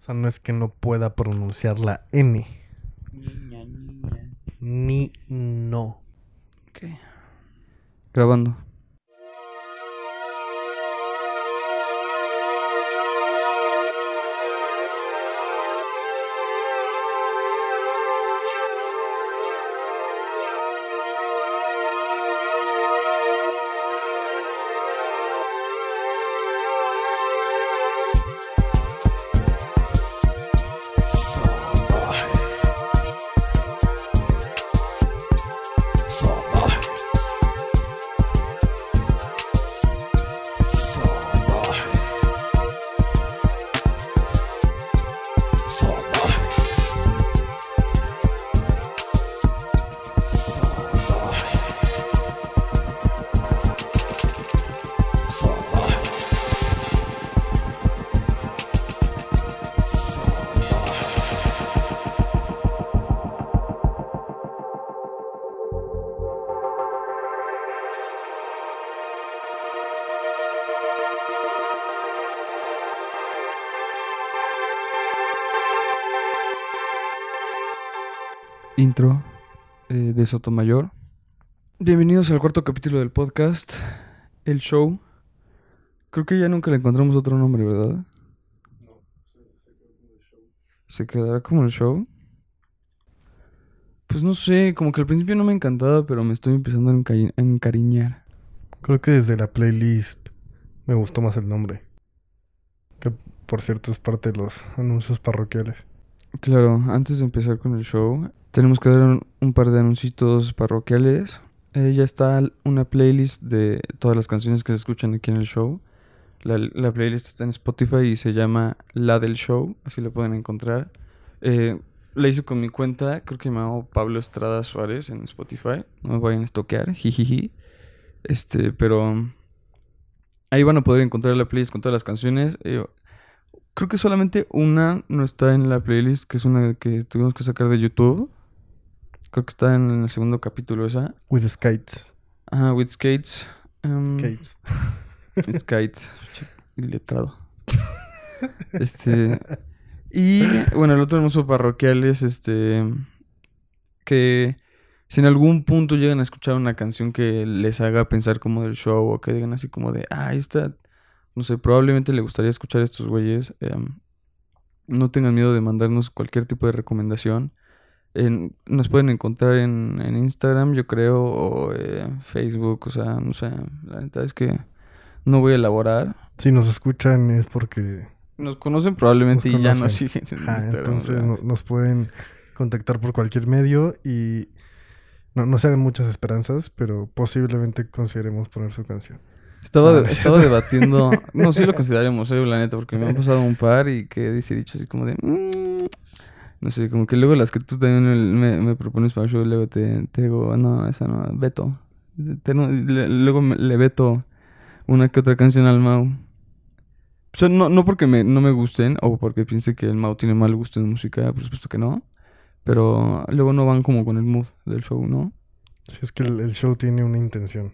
O sea, no es que no pueda pronunciar la N. Niña, niña. Ni no. Ok. Grabando. De Sotomayor. Bienvenidos al cuarto capítulo del podcast, El Show. Creo que ya nunca le encontramos otro nombre, ¿verdad? ¿Se quedará como el show? Pues no sé, como que al principio no me encantaba, pero me estoy empezando a a encariñar. Creo que desde la playlist me gustó más el nombre. Que por cierto es parte de los anuncios parroquiales. Claro, antes de empezar con el show, tenemos que dar un, par de anuncios parroquiales. Eh, ya está una playlist de todas las canciones que se escuchan aquí en el show. La, la playlist está en Spotify y se llama La del Show, así la pueden encontrar. Eh, la hice con mi cuenta, creo que me llamo Pablo Estrada Suárez en Spotify. No me vayan a estoquear, jijiji. Este, pero ahí van a poder encontrar la playlist con todas las canciones. Eh, Creo que solamente una no está en la playlist, que es una que tuvimos que sacar de YouTube. Creo que está en el segundo capítulo esa. With skates. Ajá, with skates. um, Skates. skates. Che, Iletrado. Este. Y bueno, el otro hermoso parroquial es este. Que si en algún punto llegan a escuchar una canción que les haga pensar como del show o que digan así como de, ah, esta, no sé, probablemente le gustaría escuchar a estos güeyes. em, no tengan miedo de mandarnos cualquier tipo de recomendación. En- nos pueden encontrar en, en Instagram, yo creo, o eh, Facebook, o sea, no sé, la neta es que no voy a elaborar. Si nos escuchan es porque... Nos conocen probablemente Nos y ya nos siguen en Instagram. entonces nos pueden contactar por cualquier medio y no, no se hagan muchas esperanzas, pero posiblemente consideremos poner su canción. Estaba, Ah, de- estaba debatiendo. No, sí lo consideraremos, eh, la neta, porque me han pasado un par y que dice dicho así como de. "Mm". no sé, como que luego las que tú también me, me propones para el show, luego te, te digo, no, esa no, veto. Te no- le- luego me- le veto una que otra canción al Mau. O sea, no, no porque me, no me gusten o porque piense que el Mau tiene mal gusto en música, por supuesto que no. Pero luego no van como con el mood del show, ¿no? Si es que el, el show tiene una intención.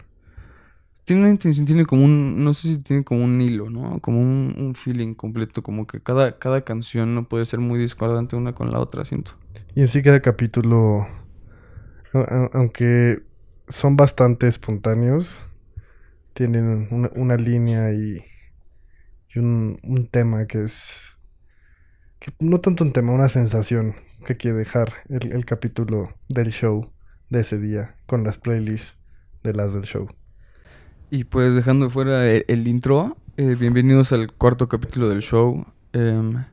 Tiene una intención, tiene como un, no sé si tiene como un hilo, ¿no? Como un, feeling completo, como que cada, cada canción no puede ser muy discordante una con la otra, siento. Y en sí cada capítulo, aunque son bastante espontáneos, tienen una, línea y, y un, un tema que es... Que no tanto un tema, una sensación que quiere dejar el capítulo del show de ese día con las playlists de las del show. Y pues dejando fuera el, el intro, eh, bienvenidos al cuarto capítulo del show. Em,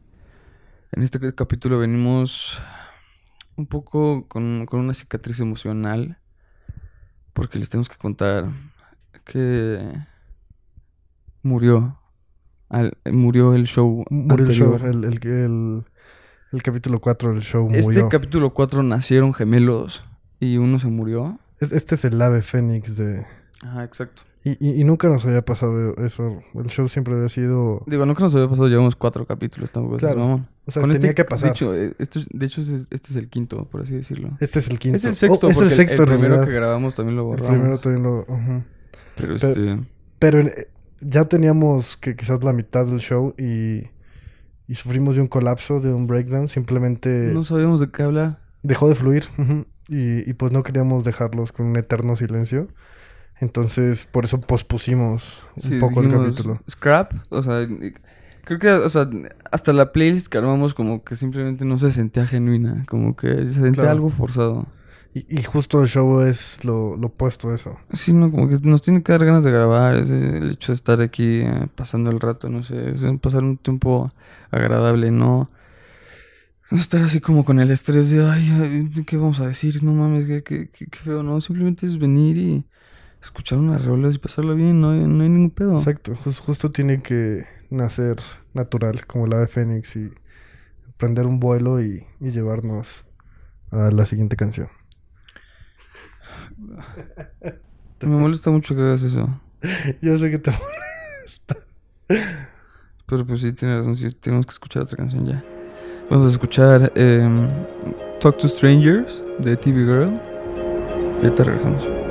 en este ca- capítulo venimos un poco con, con una cicatriz emocional, porque les tenemos que contar que murió, al- murió el show Murió el show, el, el, el, el capítulo 4 del show Este murió. capítulo 4 nacieron gemelos y uno se murió. Es- Este es el ave fénix de... Ajá, exacto. Y, y, y nunca nos había pasado eso. El show siempre había sido... Digo, nunca nos había pasado, llevamos cuatro capítulos, tampoco Claro. O sea, Con tenía este- que pasar. De hecho, eh, esto es- de hecho es- este es el quinto, por así decirlo. Este es el quinto. Es el sexto, Oh, es el sexto, en primero que grabamos también lo El borramos. primero también lo... ujú. Pero Pero- este... Pero eh, ya teníamos que quizás la mitad del show y, y sufrimos de un colapso, de un breakdown. Simplemente No sabíamos de qué hablar. dejó de fluir. y, y pues no queríamos dejarlos con un eterno silencio. Entonces, por eso pospusimos un Sí, poco el capítulo. Scrap, o sea, creo que, o sea, hasta la playlist que armamos como que simplemente no se sentía genuina, como que se sentía Claro. algo forzado. Y, y justo el show es lo, lo opuesto a eso. Sí, no, como que nos tiene que dar ganas de grabar, es el hecho de estar aquí eh, pasando el rato, no sé, es pasar un tiempo agradable, no, no estar así como con el estrés de, ay, ay, ¿qué vamos a decir? No mames, qué, qué, qué- qué feo, no, simplemente es venir y escuchar unas rolas y pasarlo bien, no hay, no hay ningún pedo. Exacto, jus- justo tiene que nacer natural, como la de Fénix, y prender un vuelo y, y llevarnos a la siguiente canción. Me molesta mucho que hagas eso. Yo sé que te... Pero pues sí, tienes razón, sí, tenemos que escuchar otra canción ya. Vamos a escuchar em, Talk to Strangers de TV Girl. Y ahorita regresamos.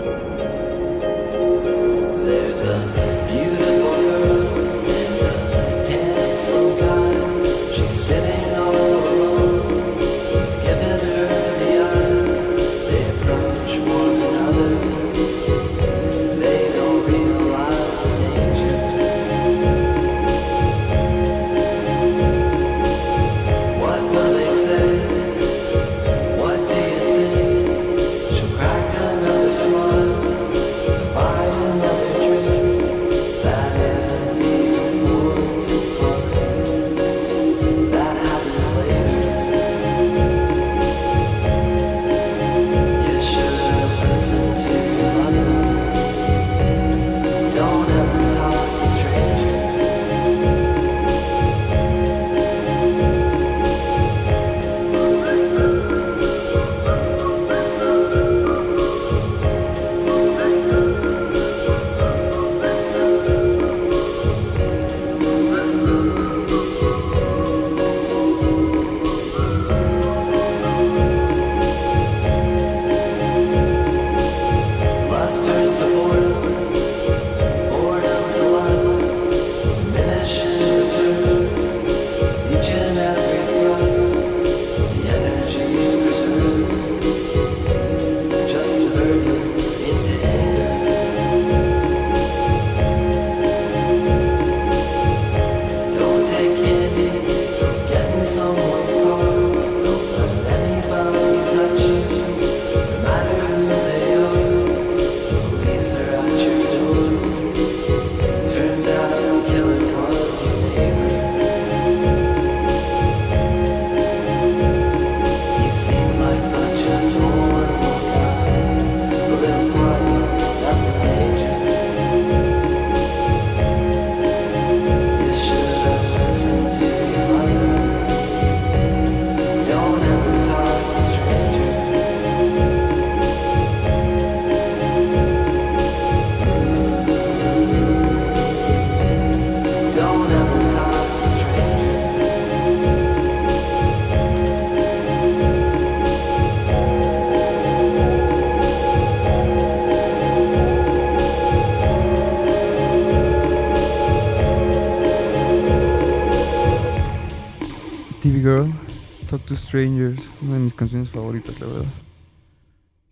To Strangers, una de mis canciones favoritas, la verdad.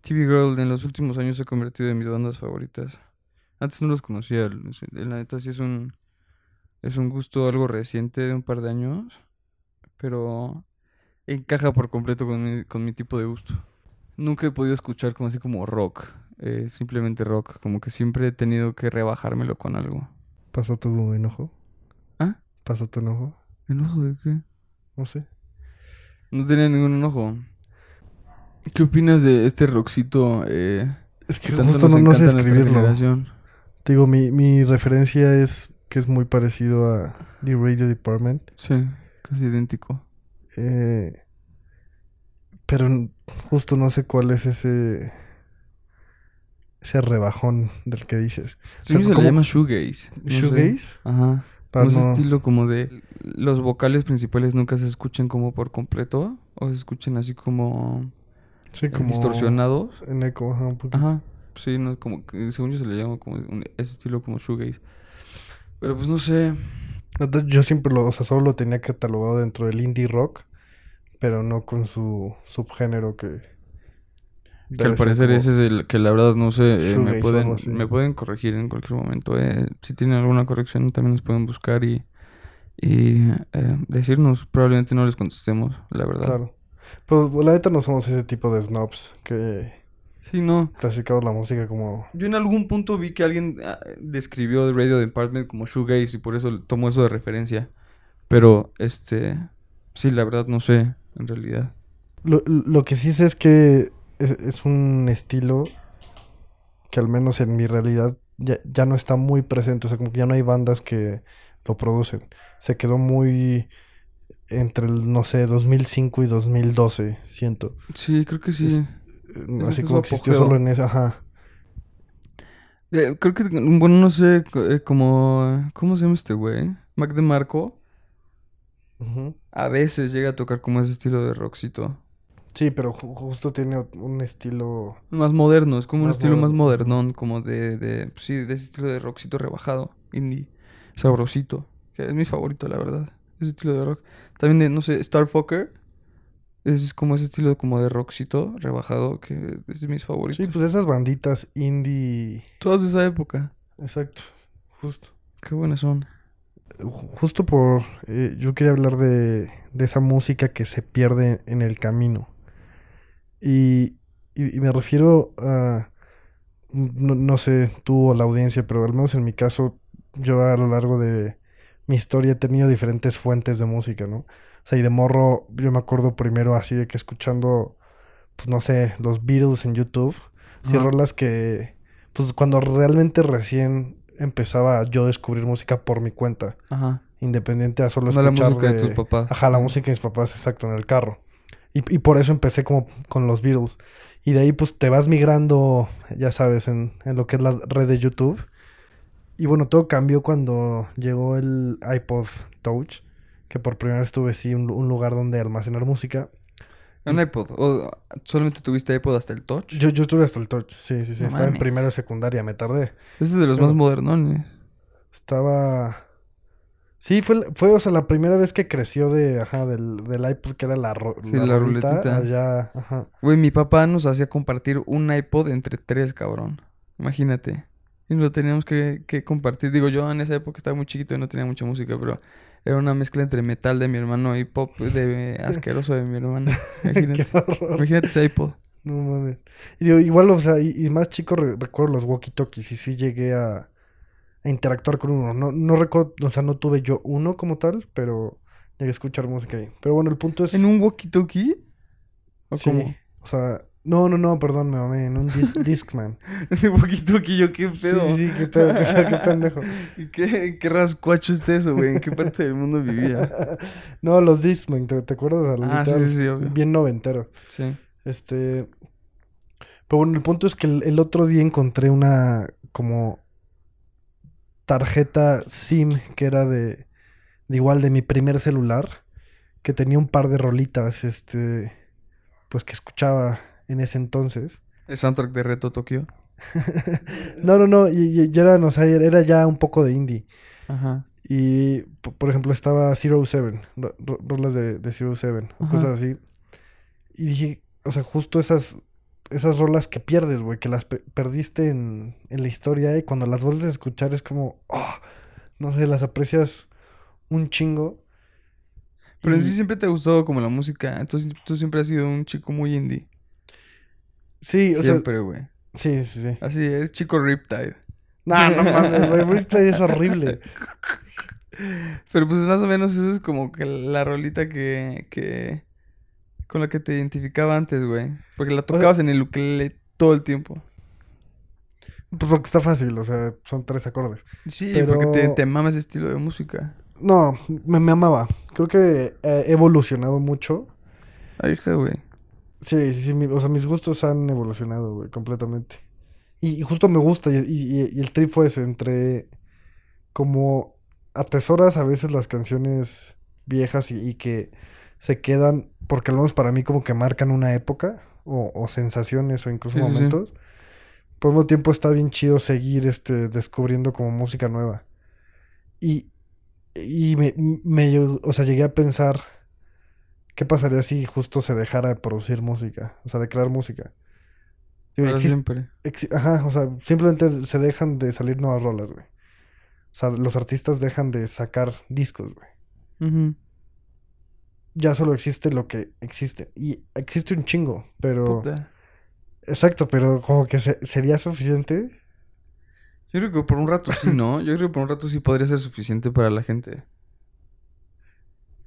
TV Girl en los últimos años se ha convertido en mis bandas favoritas. Antes no los conocía, la neta sí es un es un gusto algo reciente de un par de años, pero encaja por completo con mi, con mi tipo de gusto. Nunca he podido escuchar como así como rock, eh, simplemente rock, como que siempre he tenido que rebajármelo con algo. ¿Pasó tu enojo? ¿Ah? ¿Pasó tu enojo? ¿Enojo de qué? No sé. No tenía ningún enojo. ¿Qué opinas de este rockcito eh, Es que que tanto justo nos no, no sé escribirlo. Te Digo, mi, mi referencia es que es muy parecido a The Radio Department. Sí, casi idéntico. Eh, pero justo no sé cuál es ese ese rebajón del que dices. Sí, sea, se le llama shoegaze. no. ¿Shoegaze? Ajá. Ah, ¿No ese no. estilo como de los vocales principales nunca se escuchen como por completo o se escuchen así como, Sí, eh, como distorsionados? en eco, ajá, un poquito. Ajá. Sí, no como según yo se le llama como un- ese estilo como shoegaze. Pero pues no sé. Yo siempre lo, o sea, solo lo tenía catalogado dentro del indie rock, pero no con su subgénero que... Que al parecer ese es el que la verdad no sé, eh, me pueden, así. me pueden corregir en cualquier momento. eh. Si tienen alguna corrección también nos pueden buscar y, y eh, decirnos. Probablemente no les contestemos, la verdad. Claro. Pues la neta no somos ese tipo de snobs que Sí, no. clasificamos la música como... Yo en algún punto vi que alguien ah, describió The Radio Department como shoegaze y por eso tomo eso de referencia. Pero, este, sí, la verdad no sé, en realidad. Lo, lo que sí sé es que es, es un estilo que al menos en mi realidad ya, ya no está muy presente. O sea, como que ya no hay bandas que lo producen. Se quedó muy entre el, no sé, 2005 y 2012, siento. Sí, creo que sí. Es- Ese Así como su existió solo en esa, ajá. Eh, creo que, bueno, no sé, eh, como, ¿cómo se llama este güey? Mac DeMarco. Ujú. A veces llega a tocar como ese estilo de rockcito. Sí, pero ju- justo tiene un estilo... Más moderno, es como un estilo más moderno, modernón, como de, de, pues sí, de ese estilo de rockcito rebajado, indie, sabrosito, que es mi favorito, la verdad, ese estilo de rock. También de, no sé, Starfucker, es como ese estilo como de rockcito rebajado, que es de mis favoritos. Sí, pues esas banditas indie... Todas de esa época, Exacto, justo. qué buenas son. Ju- Justo por... eh, yo quería hablar de, de esa música que se pierde en el camino. Y, y- y me refiero a... No, no sé tú o la audiencia, pero al menos en mi caso, yo a lo largo de mi historia he tenido diferentes fuentes de música, ¿no? O sea, y de morro, yo me acuerdo primero así de que escuchando, pues no sé, los Beatles en YouTube. Sí, Ajá. rolas que, pues cuando realmente recién empezaba yo a descubrir música por mi cuenta, Ajá. independiente a solo No la escuchar música de de- tus papás. Ajá, la música de mis papás, exacto, en el carro. Y, y por eso empecé como con los Beatles. Y de ahí pues te vas migrando, ya sabes, en, en lo que es la red de YouTube. Y bueno, todo cambió cuando llegó el iPod Touch, que por primera vez tuve sí un, un lugar donde almacenar música. Un iPod, o solamente tuviste iPod hasta el Touch. Yo, yo tuve hasta el Touch, sí, sí, sí. No Estaba en primero de secundaria, me tardé. Ese es de los Pero- más modernones. Estaba... Sí, fue, fue, o sea, la primera vez que creció de, ajá, del, del iPod, que era la, ro- Sí, la la ruletita. allá, ajá. Güey, mi papá nos hacía compartir un iPod entre tres, cabrón. Imagínate. Y lo teníamos que, que compartir. Digo, yo en esa época estaba muy chiquito y no tenía mucha música, pero era una mezcla entre metal de mi hermano y pop de asqueroso de mi hermano. Imagínate. Qué. Imagínate ese iPod. No mames. Y digo, igual, o sea, y, y más chico re- recuerdo los walkie-talkies y sí llegué a, a interactuar con uno. No, no recuerdo, o sea, no tuve yo uno como tal, pero llegué a escuchar música ahí. Pero bueno, el punto es... ¿En un walkie-talkie? ¿O sí, cómo? o sea, no, no, no, perdón, me mamé, en un dis- Discman. ¿En un walkie-talkie? ¿Yo qué pedo? sí, sí, qué pedo, qué, pedo, qué pendejo. ¿Y qué, qué rascuacho está eso, güey? ¿En qué parte del mundo vivía? No, los Discman, ¿te, te acuerdas? Ah, sí, sí, sí, obvio. Bien noventero. Sí. Este. Pero bueno, el punto es que el, el otro día encontré una como tarjeta SIM que era de, de igual de mi primer celular, que tenía un par de rolitas, este, pues que escuchaba en ese entonces. El soundtrack de Reto Tokio. No, no, no, y, y ya era, o sea, era ya un poco de indie. Ajá. Y, po- por ejemplo, estaba Zero Seven, ro- ro- rolas de, de Zero Seven, o Ajá. cosas así. Y dije, o sea, justo esas, esas rolas que pierdes, güey, que las pe- perdiste en, en la historia y cuando las vuelves a escuchar es como, oh, no sé, las aprecias un chingo. Pero en sí siempre te ha gustado como la música. Entonces tú siempre has sido un chico muy indie. Sí, o siempre, güey. sea, sí, sí, sí. Así es, chico Riptide. No, no mames, güey, Replay es horrible. Pero pues más o menos eso es como que la rolita que, que con la que te identificaba antes, güey. Porque la tocabas en el ukelele todo el tiempo. Pues porque está fácil, o sea, son tres acordes. Sí, porque te, te mama ese estilo de música. No, me, me amaba. Creo que he evolucionado mucho. Ahí está, güey. Sí, sí, sí, mi- o sea, mis gustos han evolucionado, güey, completamente. Y, y justo me gusta, y, y- y el trip fue ese, entre como atesoras a veces las canciones viejas y que se quedan, porque al menos para mí como que marcan una época, o, o sensaciones, o incluso Sí, sí, sí. momentos. Por mismo tiempo está bien chido seguir este, descubriendo como música nueva. Y Y me, me, o sea, llegué a pensar, ¿qué pasaría si justo se dejara de producir música? O sea, de crear música. Digo, Para existe- siempre. exi- ajá, o sea, simplemente se dejan de salir nuevas rolas, güey. O sea, los artistas dejan de sacar discos, güey. Ya solo existe lo que existe. Y existe un chingo, pero... Puta. Exacto, pero como que se- sería suficiente. Yo creo que por un rato sí, ¿no? Yo creo que por un rato sí podría ser suficiente para la gente.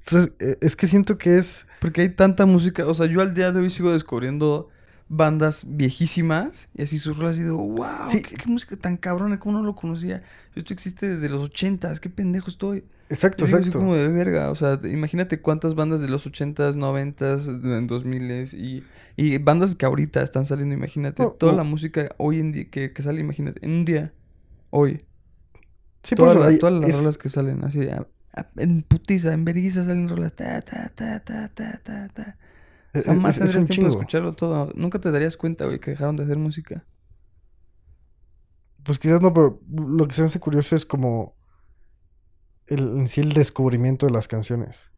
Entonces, eh, es que siento que es... Porque hay tanta música, o sea, yo al día de hoy sigo descubriendo bandas viejísimas y así sus rolas y digo, wow, Sí. qué, qué música tan cabrona, cómo no lo conocía. Esto existe desde los ochentas, qué pendejo estoy. Exacto, digo exacto. como de verga, o sea, imagínate cuántas bandas de los ochentas, noventas, en dos miles y, y bandas que ahorita están saliendo, imagínate, No, toda no. la música hoy en día que, que sale, imagínate, en un día, hoy. Sí, por Todas, eso, la- todas las es- rolas que salen así, a- a- en putiza, en vergüenza salen rolas. Ta, ta, ta, ta, ta, ta, ta. Es- Jamás es tiempo de escucharlo todo. Nunca te darías cuenta, güey, que dejaron de hacer música. Pues quizás no, pero lo que se me hace curioso es como el, en sí el descubrimiento de las canciones.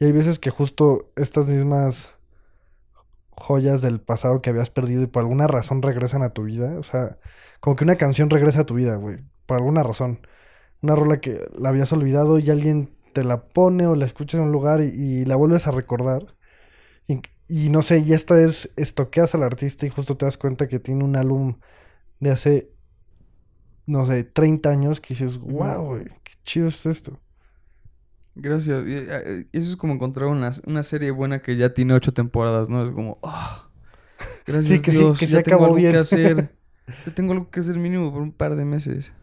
Y hay veces que justo estas mismas joyas del pasado que habías perdido y por alguna razón regresan a tu vida. O sea, como que una canción regresa a tu vida, güey. Por alguna razón. Una rola que la habías olvidado y alguien te la pone o la escuchas en un lugar y, y la vuelves a recordar. Y, y no sé, y esta es, estoqueas al artista y justo te das cuenta que tiene un álbum de hace, no sé, 30 años que dices, wow, güey, qué chido es esto. Gracias. Y, eh, Eso es como encontrar una, una serie buena que ya tiene ocho temporadas, ¿no? Es como, ah, gracias que sí, Dios, que ya se tengo acabó algo bien. que hacer. Ya tengo algo que hacer mínimo por un par de meses.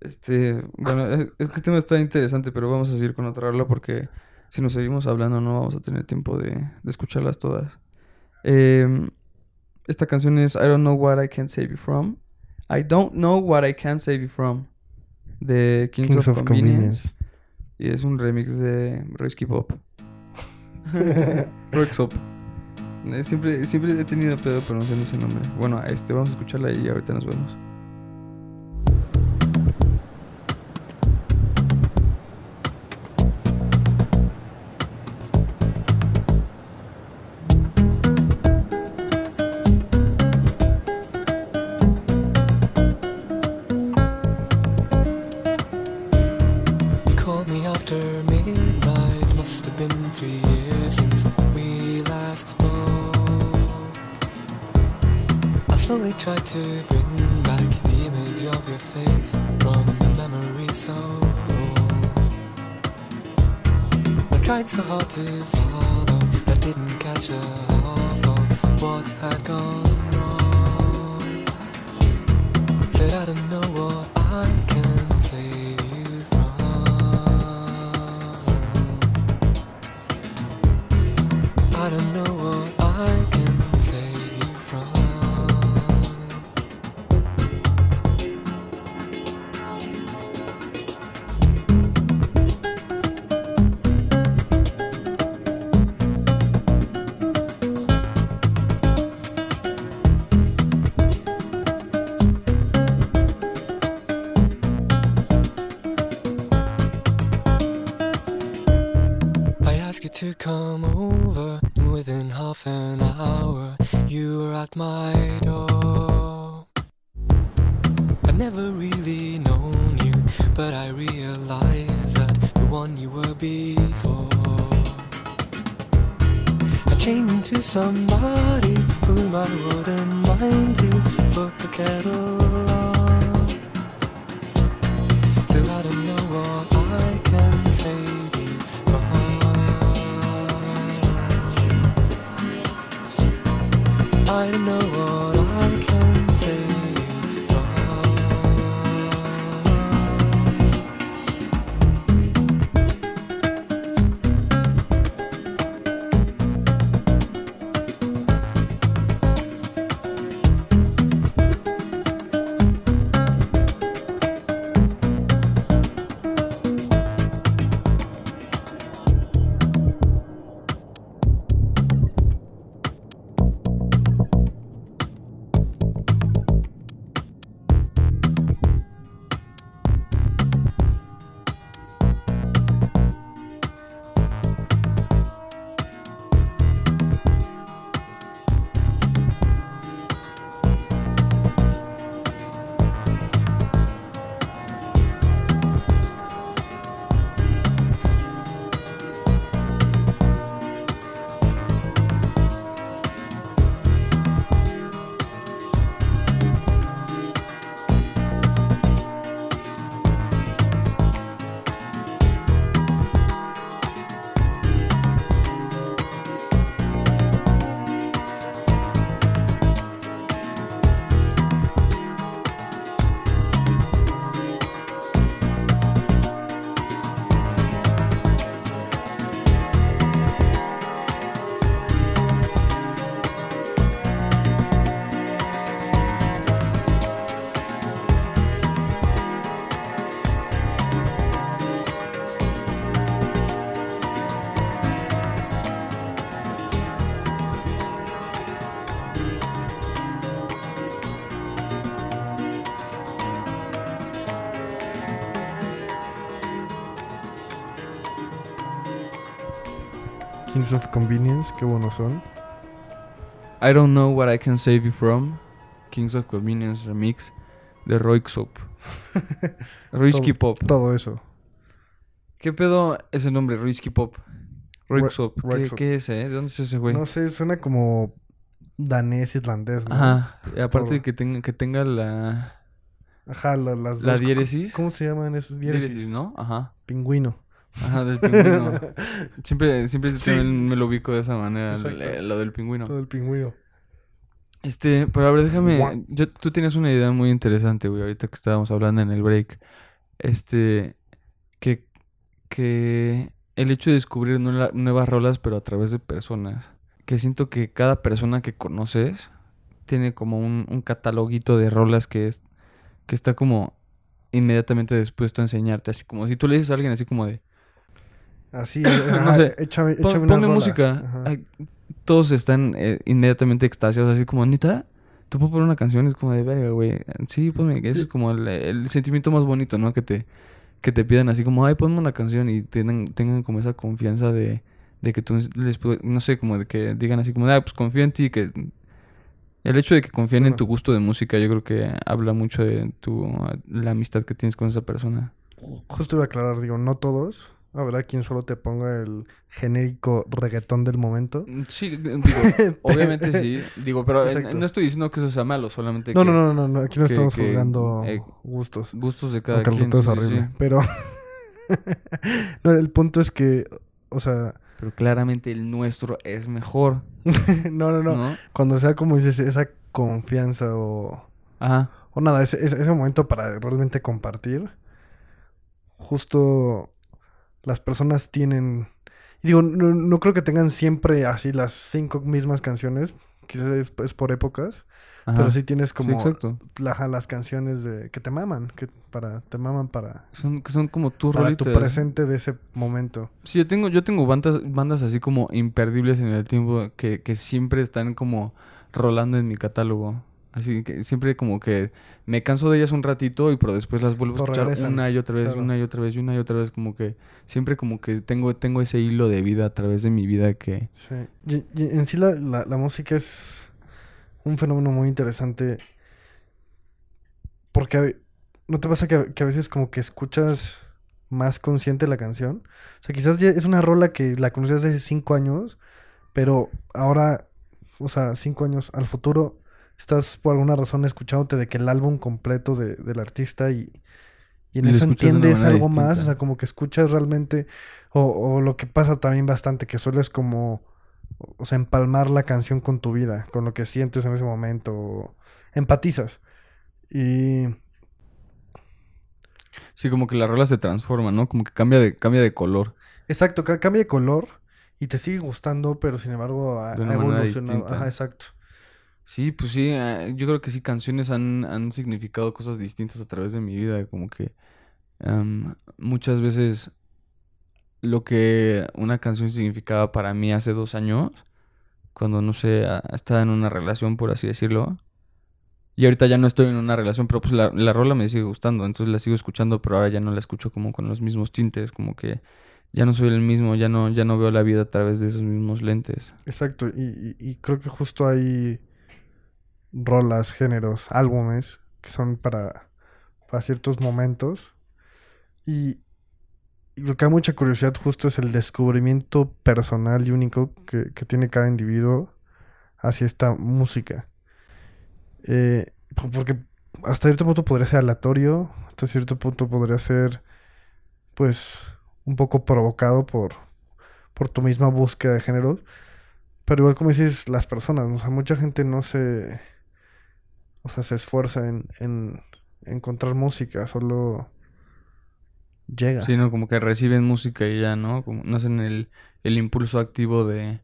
Este, bueno, eh, este tema está interesante, pero vamos a seguir con otra rola porque si nos seguimos hablando no vamos a tener tiempo de, de escucharlas todas. Em, esta canción es I Don't Know What I Can't Save You From. I Don't Know What I Can't Save You From. De Kings, Kings of, of Convenience. Y es un remix de Royce Pop. Royxop. Eh, Siempre, siempre he tenido pedo pronunciando ese nombre. Bueno, este, vamos a escucharla y ahorita nos vemos. Of Convenience, qué buenos son. I don't know what I can save you from. Kings of Convenience Remix de Roixop. Roisky Pop. Todo eso. ¿Qué pedo ese nombre, Roisky Pop? ¿Qué, Roixop. ¿Qué es, eh? ¿De dónde es ese güey? No sé, suena como danés, irlandés, ¿no? Ajá. Y aparte Todo. de que tenga, que tenga la, Ajá, la- las la dos- diéresis. ¿Cómo se llaman esos diéresis? Diéresis, ¿no? Ajá. Pingüino. Ajá, del pingüino. siempre siempre Sí. también me lo ubico de esa manera, eh, lo del pingüino. Todo el pingüino. Este, pero a ver, déjame. Yo, tú tienes una idea muy interesante, güey, ahorita que estábamos hablando en el break. Este, que, que el hecho de descubrir nueva- nuevas rolas, pero a través de personas. Que siento que cada persona que conoces tiene como un, un cataloguito de rolas que, es, que está como inmediatamente dispuesto a enseñarte. Así como si tú le dices a alguien así como de, Así, No ajá, sé. échame, échame ponme unas rolas. música. Ajá. Todos están eh, inmediatamente extasiados, así como, ¿neta? ¿Tú puedo poner una canción? Es como de verga, güey. Sí, ponme. Es como el, el sentimiento más bonito, ¿no? Que te, que te pidan así como, ay, ponme una canción y tengan, tengan como esa confianza de, de que tú les no sé, como de que digan así como, ah, pues confío en ti, que... El hecho de que confíen en tu gusto de música, yo creo que habla mucho de tu, la amistad que tienes con esa persona. Justo iba a aclarar, digo, no todos. Habrá quien solo te ponga el genérico reggaetón del momento. Mm, Sí, digo, obviamente sí. Digo, pero eh, Exacto. no estoy diciendo que eso sea malo, solamente No, que no, no, no, no, aquí no que- estamos que, juzgando eh, gustos. gustos de cada quien. es horrible. sí. Pero. no, el punto es que. O sea. Pero claramente el nuestro es mejor, no, no, no, ¿no? Cuando sea como dices, esa confianza o. Ajá. O nada, ese, ese momento para realmente compartir. Justo. Las personas tienen. Digo, no, no creo que tengan siempre así las cinco mismas canciones. Quizás es, es por épocas. ajá. Pero sí tienes Sí, como exacto. la- las canciones de que te maman, que para te maman para, Son, que son como para tu presente de ese momento. Sí, yo tengo, yo tengo bandas, bandas así como imperdibles en el tiempo que, que siempre están como rolando en mi catálogo. Así que siempre como que me canso de ellas un ratito y pero después las vuelvo a escuchar regresan, una y otra vez, claro. una y otra vez, y una y otra vez, como que siempre como que tengo, tengo ese hilo de vida a través de mi vida que... Sí. Y, y en sí la, la, la música es un fenómeno muy interesante porque no te pasa que, que a veces como que escuchas más consciente la canción. O sea, quizás ya es una rola que la conocías hace cinco años, pero ahora, o sea, cinco años al futuro, estás por alguna razón escuchándote de que el álbum completo de- del artista y, y en Y eso entiendes algo más, o sea, como que escuchas realmente, o, o lo que pasa también bastante, que sueles como, o sea, empalmar la canción con tu vida, con lo que sientes en ese momento, o empatizas. Y Sí, como que la rola se transforma, ¿no? Como que cambia de, cambia de color. exacto, ca- cambia de color y te sigue gustando, pero sin embargo ha, De una ha evolucionado. Ajá, exacto. Sí, pues sí, eh, yo creo que sí, canciones han, han significado cosas distintas a través de mi vida, como que muchas veces lo que una canción significaba para mí hace dos años, cuando no sé, a- estaba en una relación, por así decirlo, y ahorita ya no estoy en una relación, pero pues la, la rola me sigue gustando, entonces la sigo escuchando, pero ahora ya no la escucho como con los mismos tintes, como que ya no soy el mismo, ya no, ya no veo la vida a través de esos mismos lentes. Exacto, y, y- y creo que justo hay rolas, géneros, álbumes que son para, para ciertos momentos. Y, lo que da mucha curiosidad justo es el descubrimiento personal y único que, que tiene cada individuo hacia esta música. Eh, po- porque hasta cierto punto podría ser aleatorio, hasta cierto punto podría ser, pues, un poco provocado por, por tu misma búsqueda de géneros. Pero igual como dices, las personas, o sea, mucha gente no se, o sea, se esfuerza en, en encontrar música, solo llega. Sí, ¿no? Como que reciben música y ya, ¿no? Como no hacen el, el impulso activo de,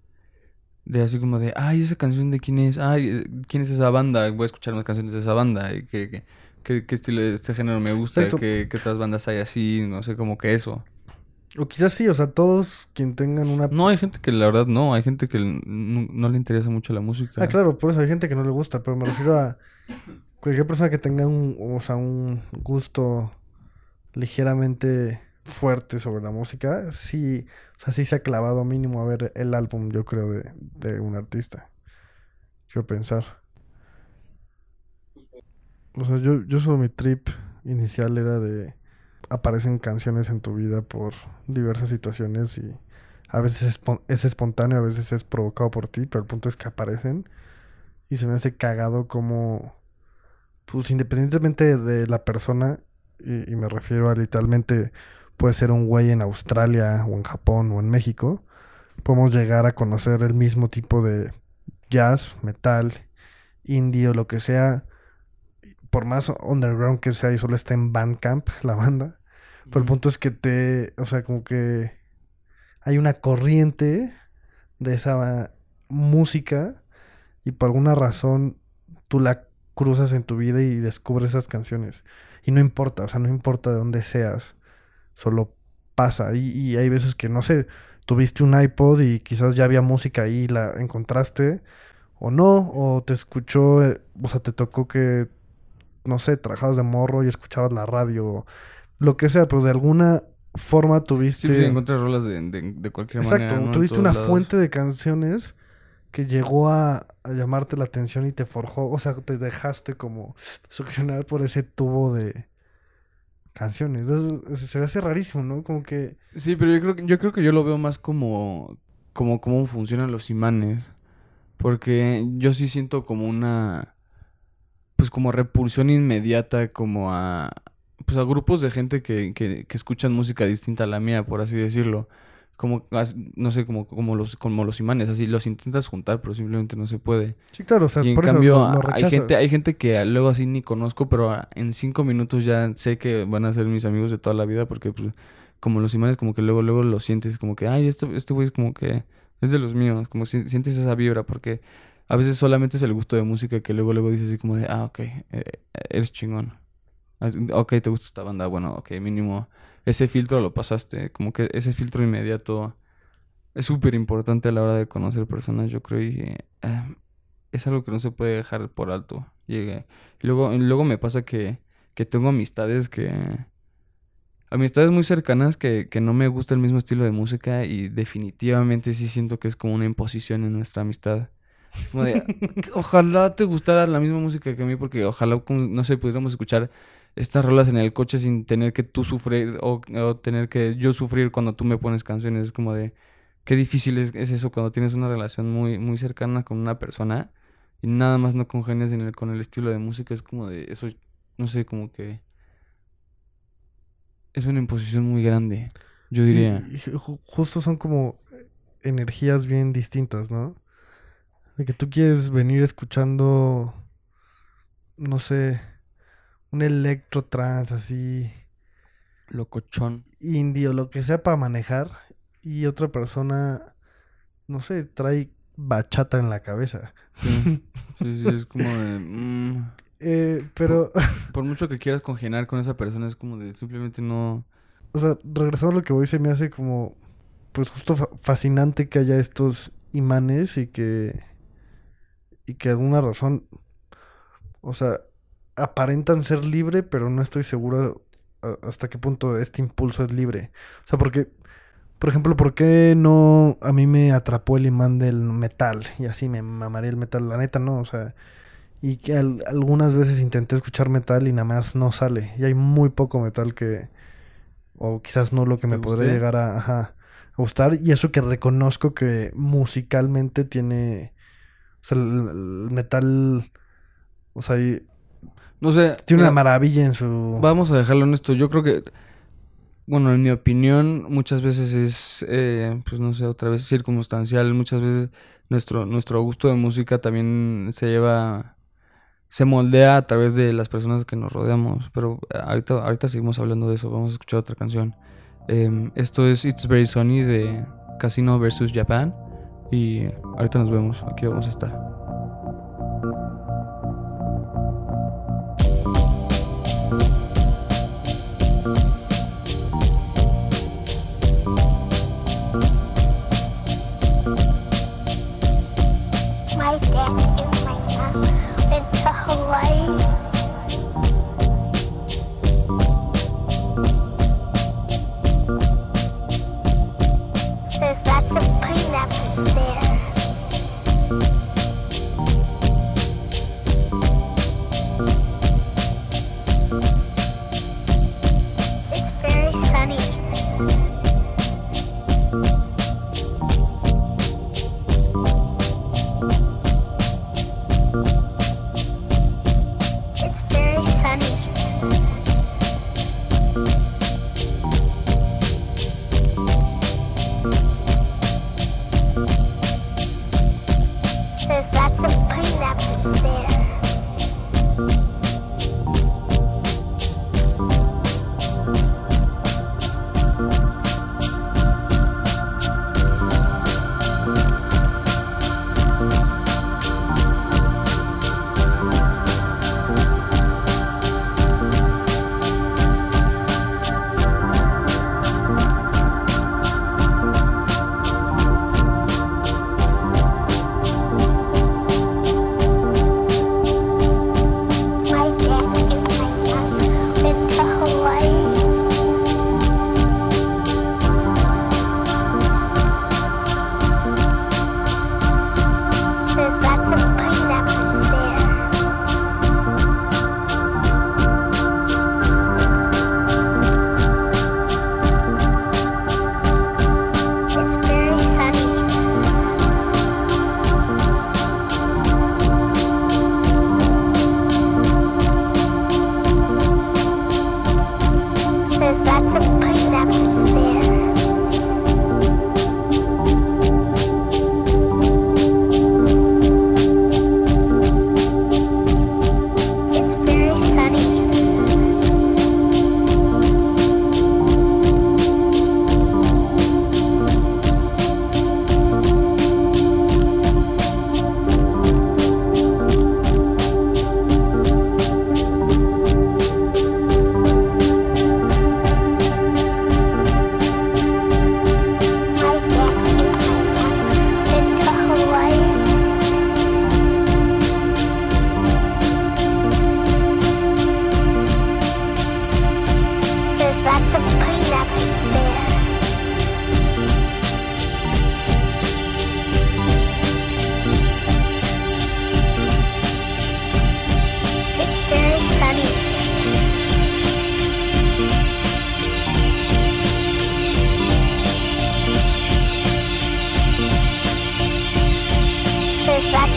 de así como de, ay, esa canción de quién es, ay, quién es esa banda, voy a escuchar más canciones de esa banda, y qué, qué, qué, qué estilo de este género me gusta, qué, qué otras bandas hay así, no sé, como que eso. O quizás sí, o sea, todos quien tengan una... No, hay gente que la verdad no, hay gente que no, no le interesa mucho la música. Ah, claro, por eso hay gente que no le gusta, pero me refiero a cualquier persona que tenga un, o sea, un gusto ligeramente fuerte sobre la música, sí, o sea, sí se ha clavado mínimo a ver el álbum, yo creo, de, de un artista. Quiero pensar. O sea, yo, yo solo mi trip inicial era de aparecen canciones en tu vida por diversas situaciones y a veces es, espon- es espontáneo, a veces es provocado por ti, pero el punto es que aparecen y se me hace cagado como, pues independientemente de la persona, y, y me refiero a literalmente puede ser un güey en Australia o en Japón o en México, podemos llegar a conocer el mismo tipo de jazz, metal, indie o lo que sea, por más underground que sea y solo está en Bandcamp la banda. Pero el punto es que te, o sea, como que hay una corriente de esa música y por alguna razón tú la cruzas en tu vida y descubres esas canciones. Y no importa, o sea, no importa de dónde seas, solo pasa. Y, y hay veces que, no sé, tuviste un iPod y quizás ya había música ahí y la encontraste, o no, o te escuchó, eh, o sea, te tocó que, no sé, trabajabas de morro y escuchabas la radio, lo que sea, pero de alguna forma tuviste... Sí, pues, encuentras rolas de, de, de cualquier Exacto, manera, ¿no? En tuviste una lados. fuente de canciones que llegó a, a llamarte la atención y te forjó, o sea, te dejaste como succionar por ese tubo de canciones. Entonces, se hace rarísimo, ¿no? Como que... Sí, pero yo creo que yo creo que yo lo veo más como como cómo funcionan los imanes, porque yo sí siento como una pues como repulsión inmediata como a pues a grupos de gente que, que, que escuchan música distinta a la mía, por así decirlo. Como no sé, como como los como los imanes, así los intentas juntar, pero simplemente no se puede. Sí, claro, o sea, Y en por cambio, eso lo, lo hay gente, hay gente que luego así ni conozco, pero a- en cinco minutos ya sé que van a ser mis amigos de toda la vida, porque pues, como los imanes, como que luego, luego lo sientes, como que, ay, este, este güey es como que es de los míos, como si sientes esa vibra, porque a veces solamente es el gusto de música que luego, luego dices así como de, ah, ok, eh, eres chingón. Ah, Ok, te gusta esta banda, bueno, ok, mínimo ese filtro lo pasaste, como que ese filtro inmediato es súper importante a la hora de conocer personas, yo creo, y eh, es algo que no se puede dejar por alto. Y luego, luego me pasa que, que tengo amistades que... Amistades muy cercanas que, que no me gusta el mismo estilo de música y definitivamente sí siento que es como una imposición en nuestra amistad. Como de, ojalá te gustara la misma música que a mí porque ojalá, no sé, pudiéramos escuchar estas rolas en el coche sin tener que tú sufrir o, o tener que yo sufrir cuando tú me pones canciones. Es como de, qué difícil es, es eso cuando tienes una relación muy, muy cercana con una persona y nada más no congenias en el, con el estilo de música. Es como de, eso, no sé, como que es una imposición muy grande, yo Sí, diría. justo son como energías bien distintas, ¿no? De que tú quieres venir escuchando, no sé, un electro trance así, Locochón. indie o lo que sea para manejar, y otra persona, no sé, trae bachata en la cabeza. Sí, sí, sí, es como de... mm, Eh, pero, por mucho que quieras congeniar con esa persona, es como de simplemente no... o sea, regresando a lo que voy, se me hace como, pues justo fa- fascinante que haya estos imanes y que, y que alguna razón, o sea, aparentan ser libre, pero no estoy seguro hasta qué punto este impulso es libre. O sea, porque, por ejemplo, ¿por qué no a mí me atrapó el imán del metal y así me mamaría el metal? La neta, no, o sea, y que al- algunas veces intenté escuchar metal y nada más no sale. Y hay muy poco metal que, o quizás no lo que me ¿Te podría llegar a, ajá, a gustar. Y eso que reconozco que musicalmente tiene, o sea, el, el metal, o sea, No sé. tiene mira, una maravilla en su... Vamos a dejarlo en esto. Yo creo que, bueno, en mi opinión, muchas veces es, eh, pues no sé, otra vez circunstancial. Muchas veces nuestro, nuestro gusto de música también se lleva, se moldea a través de las personas que nos rodeamos. Pero eh, ahorita, ahorita seguimos hablando de eso. Vamos a escuchar otra canción. Em, esto es It's Very Sunny de Casino vs. Japan. Y ahorita nos vemos. Aquí vamos a estar.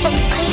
from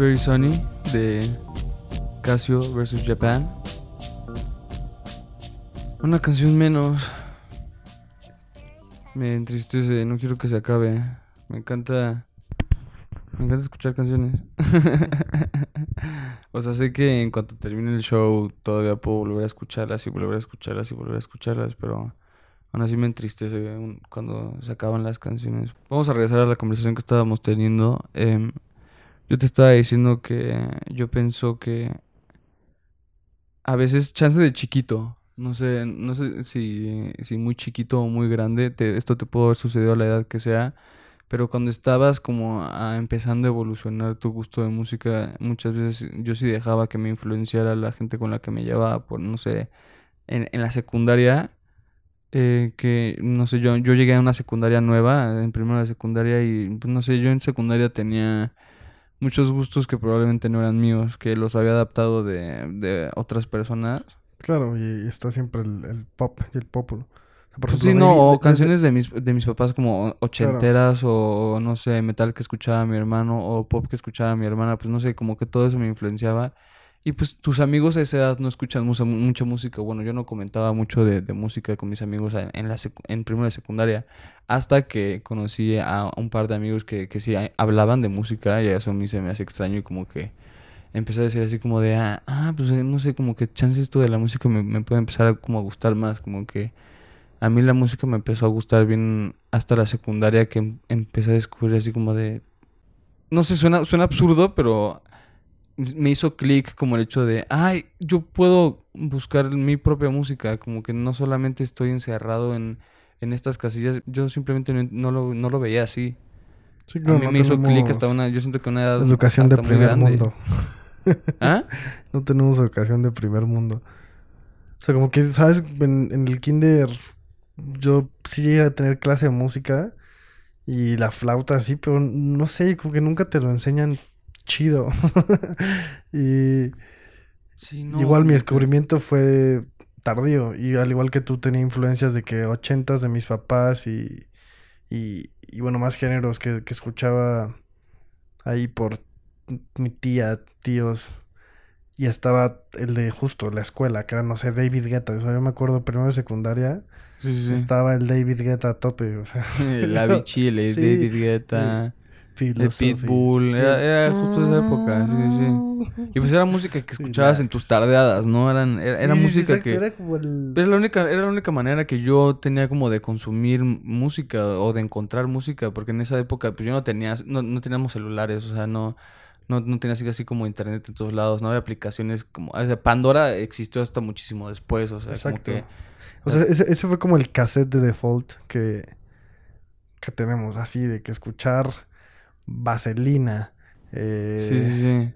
Very Sunny de Casio vs Japan. Una canción menos. Me entristece, no quiero que se acabe. Me encanta. Me encanta escuchar canciones. o sea, sé que en cuanto termine el show todavía puedo volver a escucharlas y volver a escucharlas y volver a escucharlas, pero aún así me entristece cuando se acaban las canciones. Vamos a regresar a la conversación que estábamos teniendo. Em, yo te estaba diciendo que yo pienso que a veces chance de chiquito, no sé, no sé si, si muy chiquito o muy grande, esto te pudo haber sucedido a la edad que sea, pero cuando estabas como empezando a evolucionar tu gusto de música, muchas veces yo sí dejaba que me influenciara la gente con la que me llevaba, por no sé, en, en la secundaria, eh, que no sé, yo, yo llegué a una secundaria nueva, en primero de secundaria, y pues no sé, yo en secundaria tenía muchos gustos que probablemente no eran míos, que los había adaptado de, de otras personas. Claro, y, está siempre el, el pop y el popular. O sea, por Pues ejemplo, sí, no, o de- canciones de mis, de mis papás como ochenteras o no sé, metal que escuchaba mi hermano o pop que escuchaba mi hermana, pues no sé, como que todo eso me influenciaba. Y pues tus amigos a esa edad no escuchan mucha, mucha música. Bueno, yo no comentaba mucho de, de música con mis amigos en, la en primero de secundaria hasta que conocí a un par de amigos que, que sí a- hablaban de música y eso a mí se me hace extraño y como que empecé a decir así como de, ah, ah, pues eh, no sé, como que chance esto de la música me, me puede empezar a como a gustar más, como que a mí la música me empezó a gustar bien hasta la secundaria que em- empecé a descubrir así como de... No sé, suena, suena absurdo, pero me hizo clic como el hecho de, ay, yo puedo buscar mi propia música, como que no solamente estoy encerrado en, en estas casillas, yo simplemente no, no lo, no lo veía así. Sí, A claro, mí no me hizo clic hasta una, yo siento que una edad Educación de primer mundo. ¿Ah? No tenemos educación de primer mundo. O sea, como que, ¿sabes? En, en el kinder yo sí llegué a tener clase de música y la flauta así, pero no sé, como que nunca te lo enseñan chido. y Sí, no, igual mi que- descubrimiento fue tardío y al igual que tú tenía influencias de que ochentas de mis papás y, y, y bueno, más géneros que, que escuchaba ahí por mi tía, tíos. Y estaba el de justo la escuela, que era, no sé, David Guetta. O sea, yo me acuerdo primero de secundaria, Sí, sí, sí. estaba el David Guetta a tope. O sea, El Avi Chile, Sí, David Guetta, Philosophy. Pitbull, era, era justo esa época, sí, sí, sí. Y pues era música que escuchabas en tus tardeadas, ¿no? Eran, era, era Sí, sí, música exacto, que... Era como el... Era la única, era la única manera que yo tenía como de consumir música o de encontrar música, porque en esa época pues yo no tenía, no, no teníamos celulares, o sea, no, no, no tenía así, así como internet en todos lados, no había aplicaciones como, o sea, Pandora existió hasta muchísimo después, o sea, Exacto. como que... O sea, ese, ese fue como el cassette de default que, que tenemos, así, de que escuchar Vaselina, eh, Sí, sí, sí.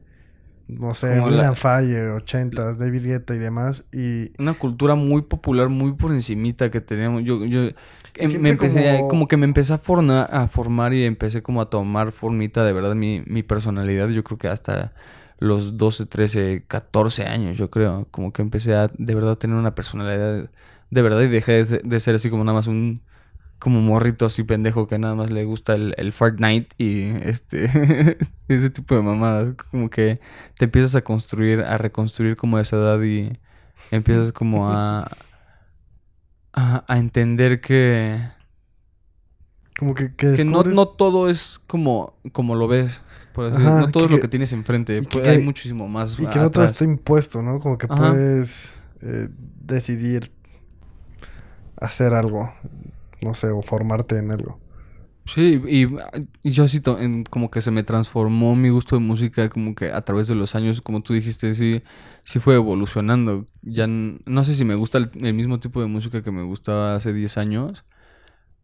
no sé, como la- Fire, ochentas, David Guetta y demás, y Una cultura muy popular, muy por encimita que teníamos. Yo, yo em- me empecé, como... que me empecé a, forna- a formar y empecé como a tomar formita de verdad mi, mi personalidad. Yo creo que hasta los 12, 13, 14 años, yo creo. Como que empecé a de verdad tener una personalidad de verdad y dejé de, de ser así como nada más un como morrito así pendejo que nada más le gusta el, el Fortnite y este ese tipo de mamadas. Como que te empiezas a construir, a reconstruir como esa edad y empiezas como a, a, a entender que, como que, que que no, no todo es como, como lo ves. Por así Ajá, no todo es lo que tienes enfrente. que- hay muchísimo más. y que no todo está impuesto, ¿no? Como que Ajá. puedes eh, decidir hacer algo, no sé, o formarte en algo. Sí, y, y yo sí, en- como que se me transformó mi gusto de música, como que a través de los años, como tú dijiste, sí, sí fue evolucionando. Ya no sé si me gusta el, el mismo tipo de música que me gustaba hace 10 años,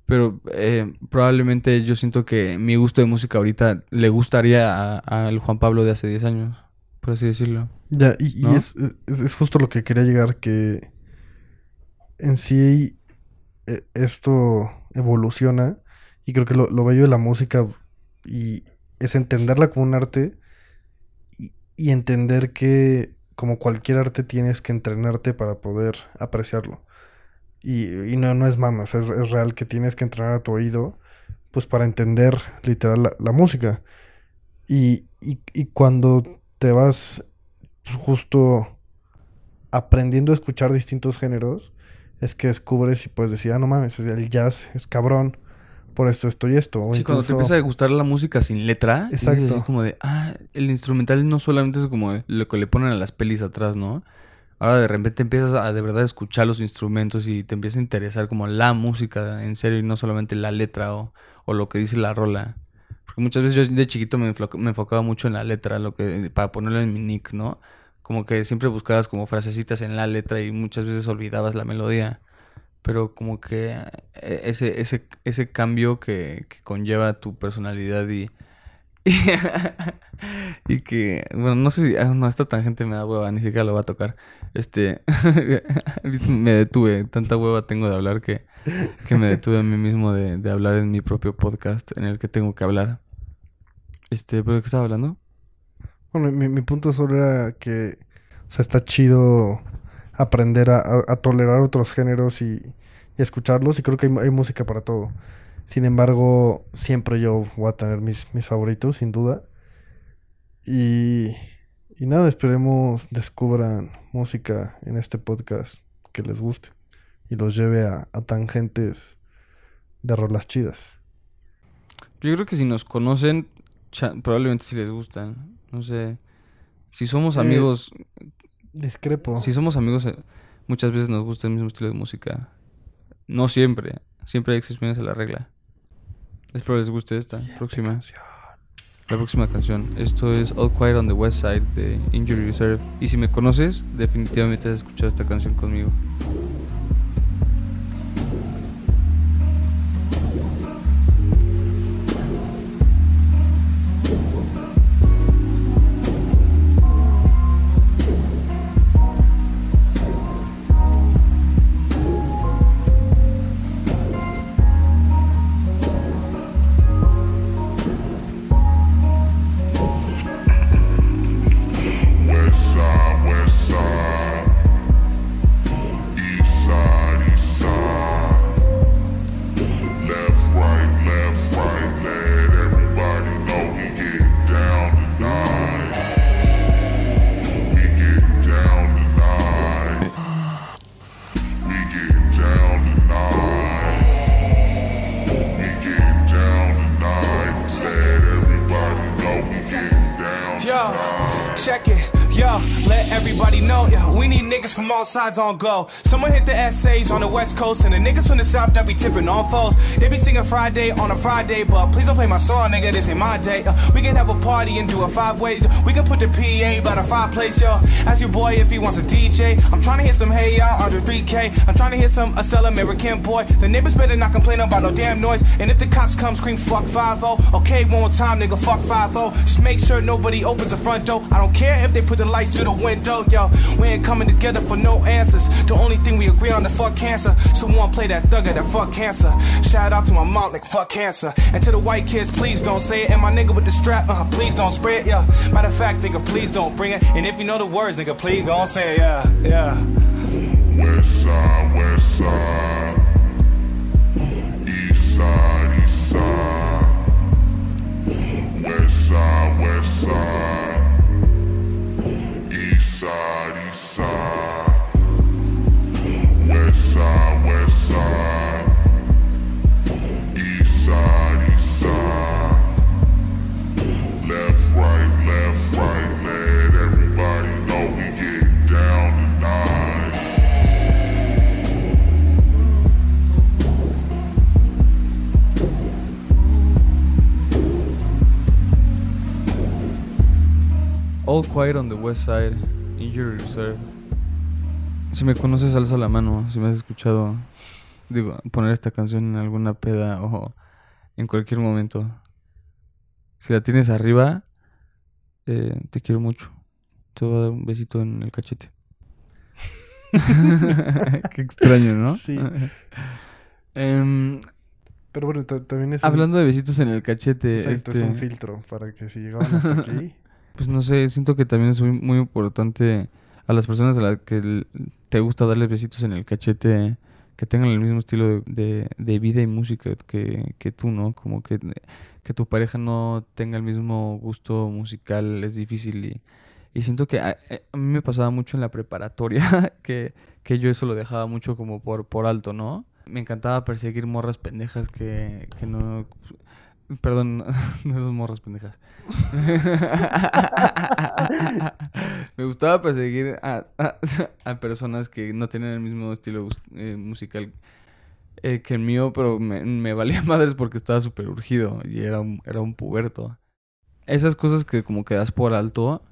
pero eh, probablemente yo siento que mi gusto de música ahorita le gustaría a- al Juan Pablo de hace 10 años, por así decirlo. Ya, y, es, es, es justo lo que quería llegar, que en sí esto evoluciona y creo que lo, lo bello de la música y es entenderla como un arte y, entender que como cualquier arte tienes que entrenarte para poder apreciarlo. Y, no, no es mama, o sea, es, es real que tienes que entrenar a tu oído pues para entender literal la, música. Y, y, cuando te vas justo aprendiendo a escuchar distintos géneros, es que descubres y puedes decir, ah, no mames, el jazz es cabrón, por esto, esto y esto. O Sí, cuando te empieza a gustar la música sin letra, Exacto. así como de, ah, el instrumental no solamente es como lo que le ponen a las pelis atrás, ¿no? Ahora de repente empiezas a de verdad escuchar los instrumentos y te empieza a interesar como la música en serio y no solamente la letra o, o lo que dice la rola. Porque muchas veces yo de chiquito me, me enfocaba mucho en la letra, lo que para ponerlo en mi nick, ¿no? Como que siempre buscabas como frasecitas en la letra y muchas veces olvidabas la melodía. Pero como que eh, ese, ese, ese cambio que, que conlleva tu personalidad y, y que, bueno, no sé si, ah, no, esta tangente me da hueva, ni siquiera lo va a tocar. Este, me detuve, tanta hueva tengo de hablar que, que me detuve a mí mismo de, de hablar en mi propio podcast en el que tengo que hablar. Este, ¿pero qué estaba hablando? Bueno, mi, punto solo era que, está chido aprender a, tolerar otros géneros y, escucharlos. Y creo que hay, música para todo. Sin embargo, siempre yo voy a tener mis, favoritos, sin duda. Y, nada, esperemos descubran música en este podcast que les guste y los lleve a, a tangentes de rolas chidas. Yo creo que si nos conocen, probablemente sí les gustan. No sé. Si somos Eh, amigos, Discrepo. si somos amigos, eh, muchas veces nos gusta el mismo estilo de música. No siempre. Siempre hay excepciones a la regla. Espero les guste esta próxima. La próxima canción. Esto es All Quiet on the West Side de Injury Reserve. Y si me conoces, definitivamente has escuchado esta canción conmigo. Sides on go. Someone hit the essays on the west coast, and the niggas from the south that be tipping on foes. They be singing Friday on a Friday, but please don't play my song, nigga. This ain't my day. Uh, we can have a party and do it five ways. We can put the PA by the fireplace, yo. Ask your boy if he wants a DJ. I'm trying to hit some Hey Ya under 3K. I'm trying to hit some Acela American boy. The neighbors better not complain about no damn noise. And if the cops come, scream fuck 5 Okay, one more time, nigga, fuck 5 Just make sure nobody opens the front door. Don't care if they put the lights through the window, yo. We ain't coming together for no answers. The only thing we agree on is fuck cancer. So one play that thugger that fuck cancer. Shout out to my mom, like fuck cancer. And to the white kids, please don't say it. And my nigga with the strap, uh, please don't spray it, yeah. Matter of fact, nigga, please don't bring it. And if you know the words, nigga, please gon' say it, yeah, yeah. West side, west side. East side, east side. West side, west side. Side, east side. West side, west side. East side, east side. Left, right, left, right. Let everybody know we down tonight. All Quiet on the West Side, Reserve. Si me conoces, alza la mano. Si me has escuchado, digo, poner esta canción en alguna peda o en cualquier momento. Si la tienes arriba, eh, te quiero mucho. Te voy a dar un besito en el cachete. Qué extraño, ¿no? Sí. Em, Pero bueno, ta- también es un- hablando de besitos en el cachete, Exacto, es este, un filtro para que si llegaban hasta aquí. Pues no sé, siento que también es muy, importante a las personas a las que te gusta darles besitos en el cachete, que tengan el mismo estilo de, vida y música que, tú, ¿no? Como que, que tu pareja no tenga el mismo gusto musical es difícil y, siento que a, a mí me pasaba mucho en la preparatoria que, que yo eso lo dejaba mucho como por, por alto, ¿no? Me encantaba perseguir morras pendejas que, que no... Perdón, no son morras pendejas. Me gustaba perseguir a, a- a personas que no tenían el mismo estilo eh, musical eh, que el mío, pero me, me valía madres porque estaba súper urgido y era un, era un puberto. Esas cosas que como que das por alto,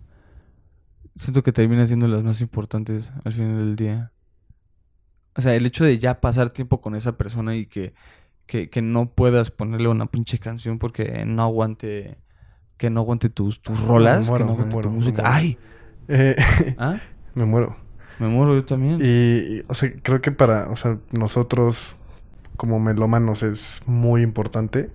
siento que terminan siendo las más importantes al final del día. O sea, el hecho de ya pasar tiempo con esa persona y que, que, que no puedas ponerle una pinche canción porque no aguante, que no aguante tus, tus rolas, muero, que no aguante muero, tu música. ¡Ay! Eh, ¿Ah? me muero. Me muero yo también. Y, y, o sea, creo que para, o sea, nosotros como melómanos es muy importante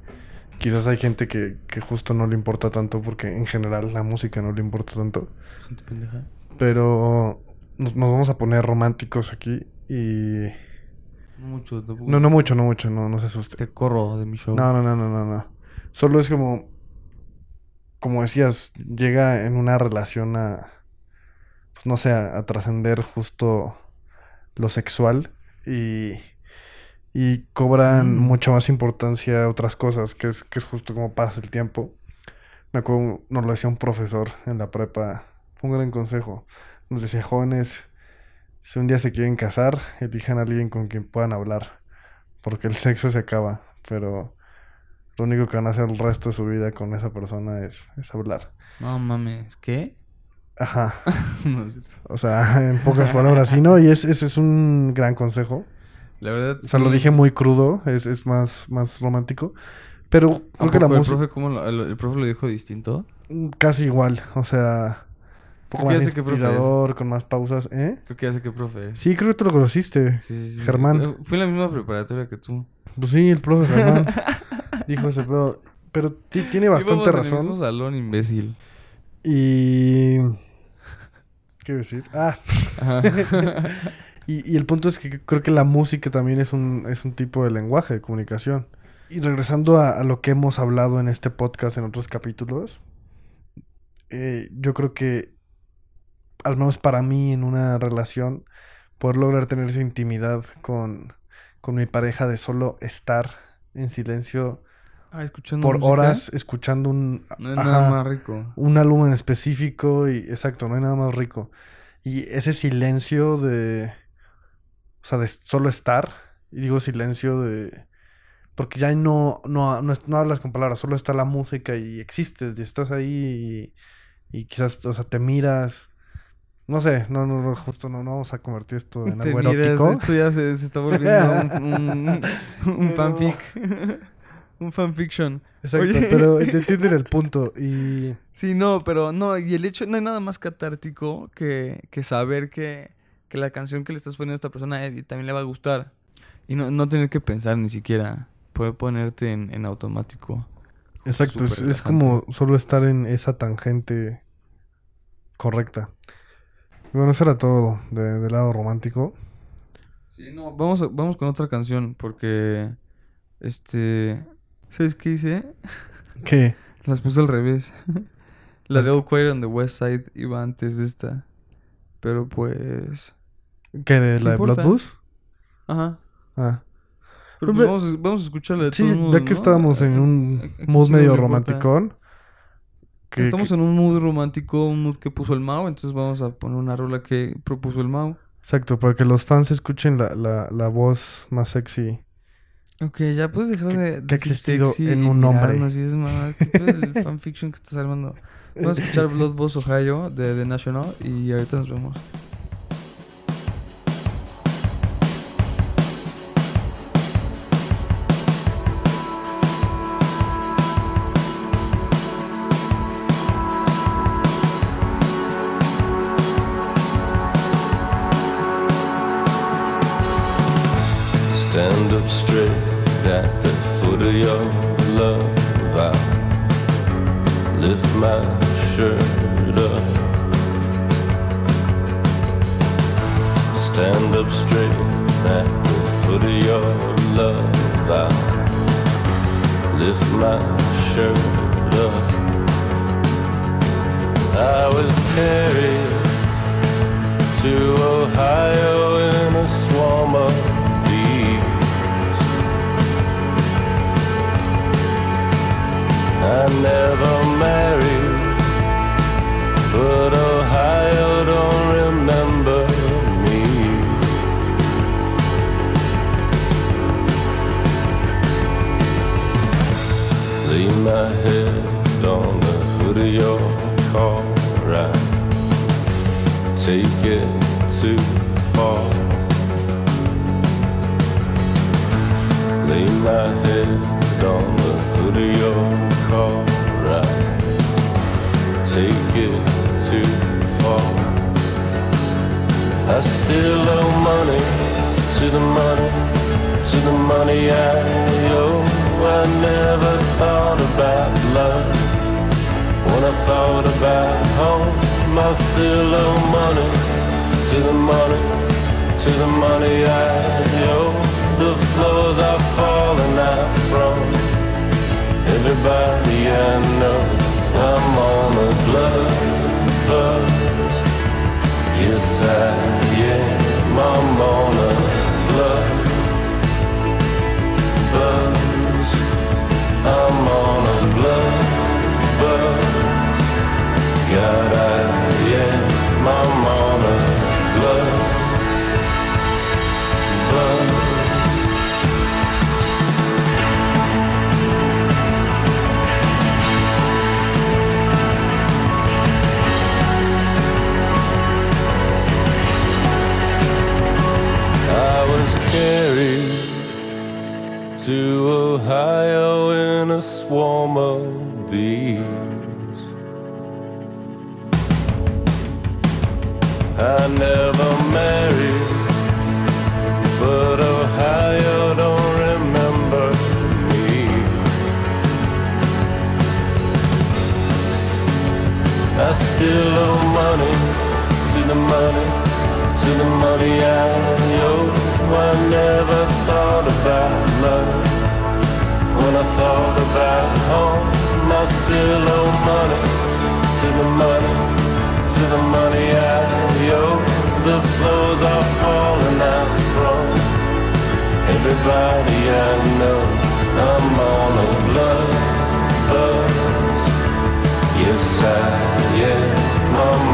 Quizás hay gente que, que justo no le importa tanto porque en general la música no le importa tanto. Gente pendeja. Pero nos, nos vamos a poner románticos aquí y... No mucho. tampoco. No, no mucho, no mucho, no, no se asuste. Te corro de mi show. No, no, no, no, no, no. Solo es como, como decías, llega en una relación a, pues no sé, a, a trascender justo lo sexual y, y cobran Mm. mucha más importancia otras cosas, que es, que es justo como pasa el tiempo. Me acuerdo, nos lo decía un profesor en la prepa, fue un gran consejo. Nos decía, jóvenes, si un día se quieren casar, elijan a alguien con quien puedan hablar, porque el sexo se acaba, pero lo único que van a hacer el resto de su vida con esa persona es, es hablar. No mames. ¿Qué? Ajá, no es cierto. o sea, en pocas palabras, sí, no, y es, ese es un gran consejo. La verdad. O sea, lo dije muy crudo, es, es más, más romántico, pero ¿A creo que la poco el música profe, cómo lo, el, el profe lo dijo distinto? casi igual, o sea, poco más inspirador, con más pausas, ¿eh? Creo que ya sé qué profe es. Sí, creo que tú lo conociste. Sí, sí, sí. Germán. Fui en la misma preparatoria que tú. Pues sí, el profe Germán dijo ese pedo. Pero ti- tiene bastante Íbamos en el razón. mismo salón, imbécil. Y. ¿Qué decir? Ah, y, y el punto es que creo que la música también es un, es un tipo de lenguaje de comunicación. Y regresando a, a lo que hemos hablado en este podcast en otros capítulos, eh, yo creo que, al menos para mí en una relación, poder lograr tener esa intimidad con, con mi pareja de solo estar en silencio Ah, escuchando por música. horas escuchando un, No hay ajá, nada más rico. un álbum en específico y exacto, no hay nada más rico. Y ese silencio de, o sea, de solo estar, y digo silencio de, porque ya no, no, no, no hablas con palabras, solo está la música y existes, y estás ahí y, y quizás, o sea, te miras. No sé, no, no, no, justo no, no vamos a convertir esto en Te algo miras, erótico. esto ya se, se está volviendo un, un, un fanfic. un fanfiction. Exacto, Oye. pero entienden el punto. Y Sí, no, pero no, y el hecho, no hay nada más catártico que, que saber que, que la canción que le estás poniendo a esta persona a Eddie también le va a gustar. Y no, no tener que pensar ni siquiera. Poder ponerte en, en automático. Exacto, es, como solo estar en esa tangente correcta. Bueno, eso era todo de- del lado romántico. Sí, no, vamos, a- vamos con otra canción porque, este, ¿sabes qué hice? ¿Qué? Las puse al revés. La de All Quiet on the West Side iba antes de esta. Pero pues... ¿Qué? ¿De ¿Qué la de? Bloodbus? Ajá. Ah. Pero Pero pues vamos, a- vamos a escucharla de Sí, todos ya modos, que ¿no? estábamos en ¿A- un mood medio romanticón. Que- Estamos que- en un mood romántico, un mood que puso el Mao, entonces vamos a poner una rola que propuso el Mao. Exacto, para que los fans escuchen la, la, la voz más sexy. Ok, ya puedes dejar Que- de, decir existido sexy en un hombre. y es más, ¿qué pedo del fanfiction que estás armando? Vamos a escuchar Blood Boss Ohio de The National y ahorita nos vemos. To the money, to the money I owe. I never thought about love. When I thought about home, I still owe money to the money, to the money I owe. The floors are falling out from everybody I know. I'm on a blood buzz. Yes, I am. I'm on a. I'm on a blood. Buzz. God, carried to Ohio in a swarm of bees. I never married, but Ohio don't remember me. I still owe money to the money, to the money I owe. I never thought about love. When I thought about home, I still owe money to the money, to the money I owe. The floors are falling out from everybody I know. I'm. Yes, I am. I'm.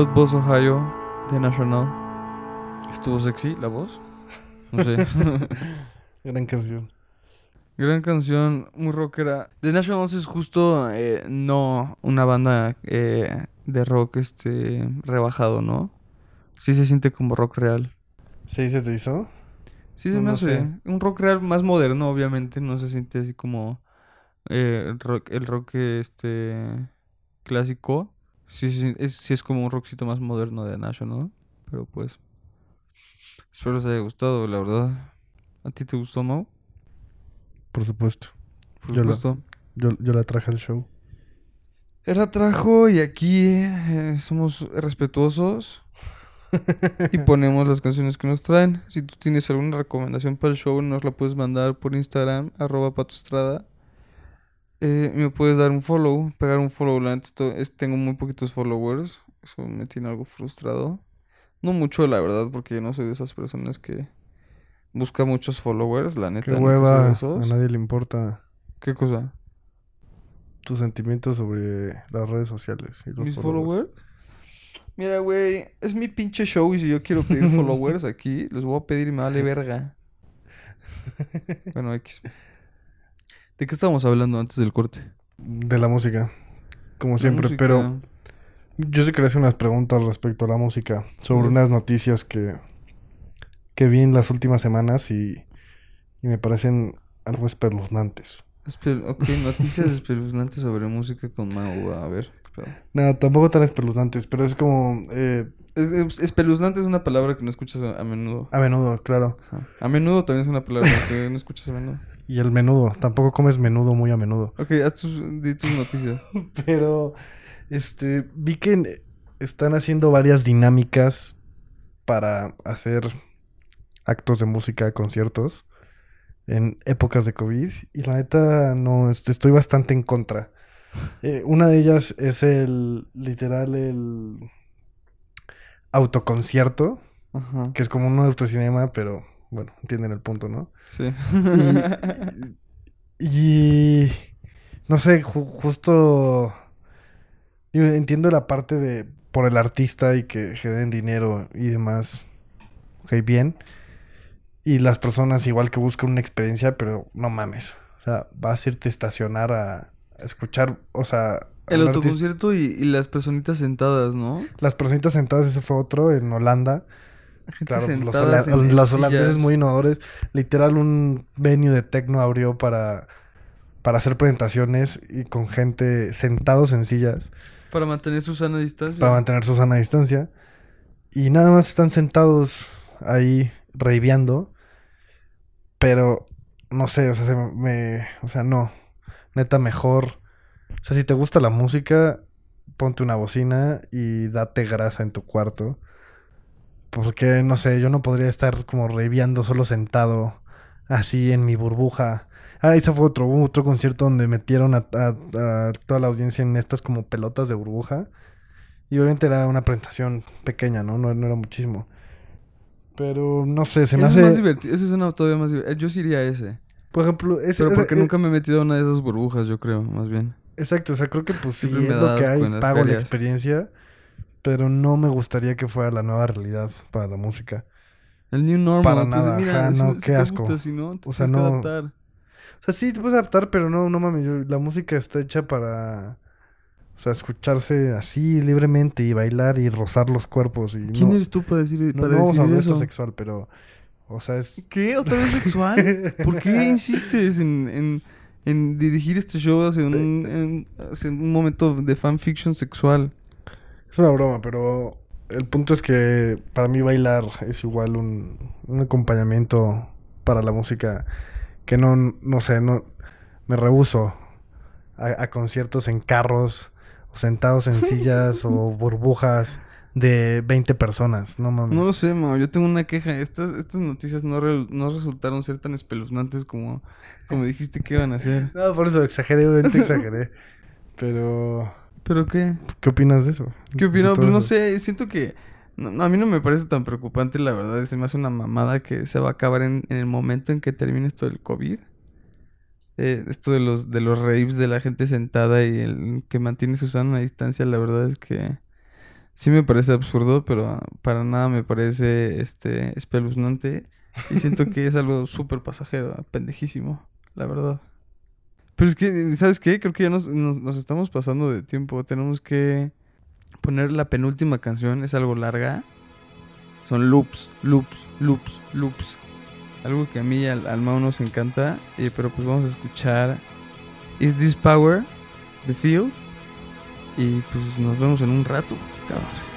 Blood Boss Ohio de National. Estuvo sexy la voz. No sé. Gran canción. Gran canción, muy rockera. The Nationals es justo eh, no una banda eh, de rock este rebajado, ¿no? Sí se siente como rock real. ¿Sí se te hizo? Sí se No, me no hace. sé. Un rock real más moderno, obviamente. No se siente así como eh, el rock, el rock este clásico. Sí, sí, es, sí es como un rockcito más moderno de National. Pero pues. Espero les haya gustado, la verdad. ¿A ti te gustó, Mau? Por supuesto. Por Yo la- supuesto. Yo, yo la traje al show. Él la trajo y aquí eh, somos respetuosos y ponemos las canciones que nos traen. Si tú tienes alguna recomendación para el show, nos la puedes mandar por Instagram, arroba patostrada. Eh, me puedes dar un follow, pegar un follow. La tengo muy poquitos followers. Eso me tiene algo frustrado. No mucho, la verdad, porque yo no soy de esas personas que busca muchos followers. La neta, Qué hueva. A nadie le importa ¿Qué cosa? tus sentimientos sobre las redes sociales. Y los ¿Mis followers? Mira, güey, es mi pinche show y si yo quiero pedir followers aquí, les voy a pedir y me vale verga. Bueno, X. ¿De qué estábamos hablando antes del corte? De la música. Como siempre. música. Pero yo sí quería hacer unas preguntas respecto a la música. Sobre unas noticias que, que vi en las últimas semanas y, y me parecen algo espeluznantes. Espe- ok, noticias espeluznantes sobre música con Mau. A ver. pedo. No, tampoco tan espeluznantes, pero es como... eh, Es- es- espeluznante es una palabra que no escuchas a, a menudo. a menudo, claro. Ajá. A menudo también es una palabra que no escuchas a menudo. Y el menudo. Tampoco comes menudo muy a menudo. Ok, haz tus, di tus noticias. Pero, este, vi que están haciendo varias dinámicas para hacer actos de música, conciertos, en épocas de COVID. Y la neta, no, est- estoy bastante en contra. Eh, una de ellas es el, literal, el autoconcierto, Ajá. que es como un autocinema, pero bueno, entienden el punto, ¿no? Sí. Y, y no sé, ju- justo digo, entiendo la parte de por el artista y que generen dinero y demás. Ok, bien. Y las personas igual que buscan una experiencia, pero no mames. O sea, vas a irte a estacionar a, a escuchar, o sea, El autoconcierto y, y las personitas sentadas, ¿no? Las personitas sentadas, ese fue otro en Holanda. Claro, los, hola- los holandeses muy innovadores. Literal, un venue de techno abrió para, para hacer presentaciones y con gente sentados en sillas Para mantener su sana distancia. para mantener su sana distancia. Y nada más están sentados ahí reiviando. Pero no sé, o sea, se me, o sea, no. Neta, mejor. O sea, si te gusta la música, ponte una bocina y date grasa en tu cuarto. Porque, no sé, yo no podría estar como reiviando solo sentado así en mi burbuja. Ah, ese fue otro, otro concierto donde metieron a, a- a toda la audiencia en estas como pelotas de burbuja. Y obviamente era una presentación pequeña, ¿no? No, no era muchísimo. Pero no sé, se me Ese hace. es más divertido. Ese suena todavía más divertido. Yo sí iría a ese. Por ejemplo, ese, Pero porque eh, nunca me he metido a una de esas burbujas, yo creo, más bien. Exacto, o sea, creo que pues sí es lo que hay, pago la experiencia, pero no me gustaría que fuera la nueva realidad para la música. El new normal. Para pues nada, mira, ajá, si, no, si qué te asco. gusta, si no, te O sea, no- adaptar. O sea, sí te puedes adaptar, pero no, no mames, yo- la música está hecha para, o sea, escucharse así libremente y bailar y rozar los cuerpos y ¿Quién no, eres tú para decir, no, para no vamos a esto sexual, pero, o sea, es... ¿Qué? ¿Otra vez sexual? ¿Por qué insistes en, en, en dirigir este show hacia un, en- hacia un momento de fanfiction sexual? Es una broma, pero el punto es que para mí bailar es igual un, un acompañamiento para la música que no, no sé, no me rehuso a, a conciertos en carros o sentados en sillas o burbujas de 20 personas, no mames. No lo sé, Mao. Yo tengo una queja. Estas, estas noticias no, re- no resultaron ser tan espeluznantes como, como dijiste que iban a ser. No, por eso exageré, exageré. Pero, ¿Pero qué? ¿qué opinas de eso? ¿Qué todo Pues no eso. sé, siento que... no- no, a mí no me parece tan preocupante, la verdad. Se me hace una mamada que se va a acabar en, en el momento en que termine esto del COVID. Eh, esto de los, de los raves de la gente sentada y el que mantiene su sana distancia, la verdad es que sí me parece absurdo, pero para nada me parece este espeluznante. Y siento que es algo súper pasajero, pendejísimo, la verdad. Pero es que, ¿sabes qué? Creo que ya nos, estamos pasando de tiempo. Tenemos que poner la penúltima canción. Es algo larga. Son loops, loops, loops, loops. Algo que a mí y al, al nos encanta. eh, pero pues vamos a escuchar Is This Power? The Field. Y pues nos vemos en un rato, cabrón.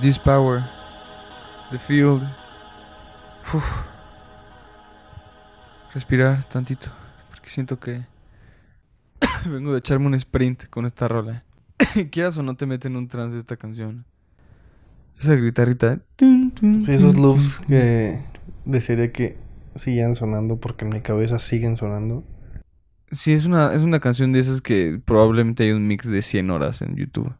Is this power? The field. Uf. Respirar tantito. Porque siento que vengo de echarme un sprint con esta rola. Quieras o no te mete en un trance esta canción. Esa guitarrita. tun, Sí, esos loops que desearía que sigan sonando porque en mi cabeza siguen sonando. Sí, es una, es una canción de esas que probablemente hay un mix de 100 horas en YouTube.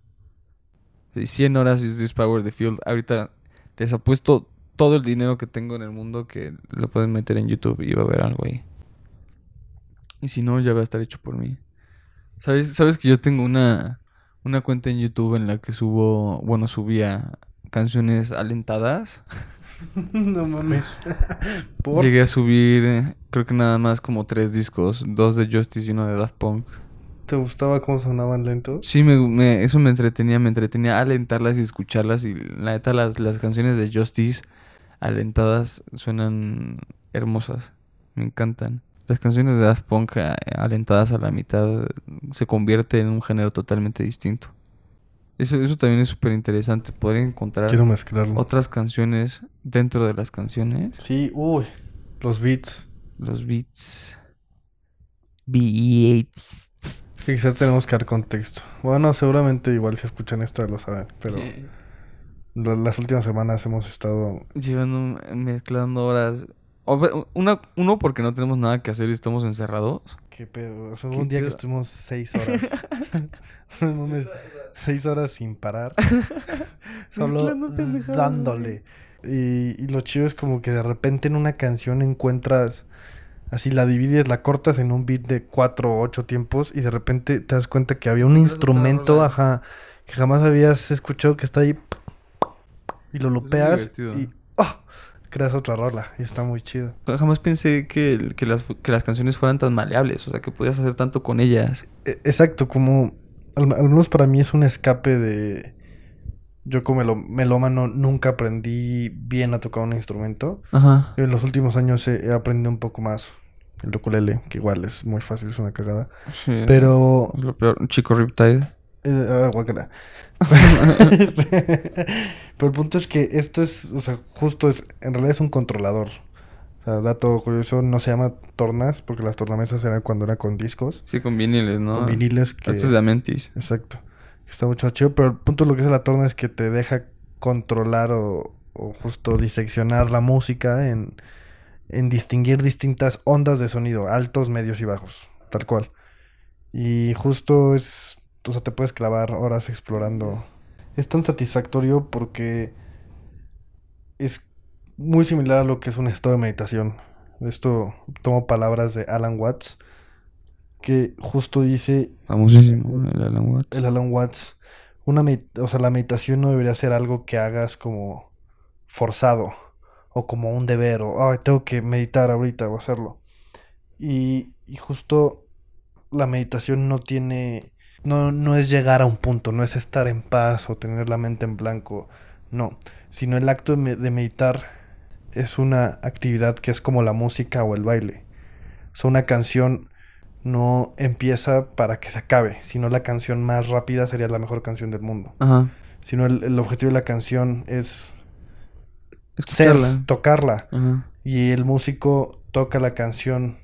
De 100 horas is this power the field. Ahorita les apuesto todo el dinero que tengo en el mundo que lo pueden meter en YouTube y va a haber algo ahí. Y si no, ya va a estar hecho por mí. ¿Sabes, ¿Sabes que yo tengo una, una cuenta en YouTube en la que subo, bueno, subía canciones alentadas? no mames. ¿Por? Llegué a subir, eh, creo que nada más como tres discos, dos de Justice y uno de Daft Punk. ¿Te gustaba cómo sonaban lentos? Sí, me, me- eso me entretenía, me entretenía alentarlas y escucharlas. Y la neta, las, las canciones de Justice alentadas suenan hermosas. Me encantan. Las canciones de Daft Punk eh, alentadas a la mitad se convierte en un género totalmente distinto. Eso, eso también es súper interesante, poder encontrar otras canciones dentro de las canciones. Sí, uy. Los beats. Los beats. Beats. Quizás tenemos que dar contexto. Bueno, seguramente igual si escuchan esto ya lo saben, pero la- las últimas semanas hemos estado... Llevando, mezclando horas. Una, uno, porque no tenemos nada que hacer y estamos encerrados. ¿Qué pedo? O sea, ¿Qué hubo un día que estuvimos seis horas. Seis horas sin parar. Solo dándole. Y, y lo chido es como que de repente en una canción encuentras... Así la divides, la cortas en un beat de cuatro o ocho tiempos y de repente te das cuenta que había un instrumento, ajá, que jamás habías escuchado que está ahí y lo divertido. y ¡oh! creas otra rola y está muy chido. Jamás pensé que, que, las, que las canciones fueran tan maleables. O sea, que podías hacer tanto con ellas. E- Exacto, como al, al menos para mí es un escape de... Yo como melo- melómano nunca aprendí bien a tocar un instrumento. Ajá. En los últimos años he, he aprendido un poco más el ukulele, que igual es muy fácil, es una cagada. Sí. Pero... Es lo peor. Un chico Riptide. eh, ah. Pero el punto es que esto es, o sea, justo es, en realidad es un controlador. O sea, dato curioso, no se llama tornas, porque las tornamesas eran cuando era con discos, Sí, con viniles, ¿no? con viniles que... Esto es de Amentis. Exacto. Está mucho más chido, pero el punto de lo que es la torna es que te deja controlar o, o justo diseccionar la música en, en distinguir distintas ondas de sonido, altos, medios y bajos, tal cual. Y justo es, o sea, te puedes clavar horas explorando. Es tan satisfactorio porque es muy similar a lo que es un estado de meditación. Esto tomo palabras de Alan Watts, que justo dice Famosísimo. El Alan Watts. el Alan Watts, una o sea, la meditación no debería ser algo que hagas como forzado o como un deber o "Ay, tengo que meditar ahorita o hacerlo. Y, y justo la meditación no tiene, no, no es llegar a un punto, no es estar en paz o tener la mente en blanco, no, sino el acto de, me- de meditar es una actividad que es como la música o el baile. O sea, una canción no empieza para que se acabe, sino la canción más rápida sería la mejor canción del mundo. Ajá. Sino el, el objetivo de la canción es ser, tocarla. Ajá. Y el músico toca la canción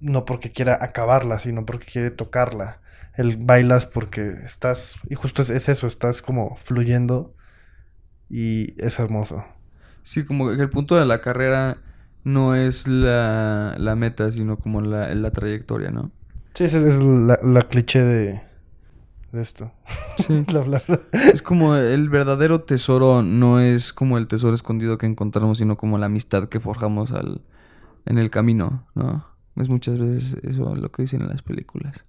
no porque quiera acabarla, sino porque quiere tocarla. El bailas porque estás, y justo es, es eso, estás como fluyendo y es hermoso. Sí, como que el punto de la carrera no es la, la meta, sino como la, la trayectoria, ¿no? Sí, esa es la, la cliché de, de esto. Sí. La- la- la- Es como el verdadero tesoro no es como el tesoro escondido que encontramos, sino como la amistad que forjamos al, en el camino, ¿no? Es muchas veces eso lo que dicen en las películas.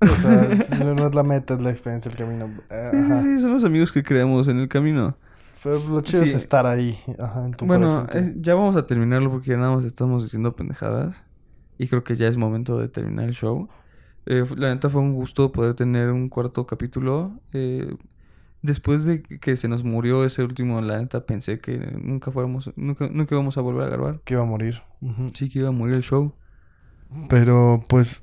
o sea, no es la meta, es la experiencia, el camino. Eh, Sí, sí, ajá. sí, son los amigos que creamos en el camino. Pero lo chido Sí. es estar ahí, ajá, en tu Bueno, eh, ya vamos a terminarlo porque ya nada más estamos diciendo pendejadas. Y creo que ya es momento de terminar el show. Eh, la neta fue un gusto poder tener un cuarto capítulo. Eh, después de que se nos murió ese último, la neta pensé que nunca fuéramos, nunca, nunca íbamos a volver a grabar. Que iba a morir. Sí que iba a morir el show. Pero pues,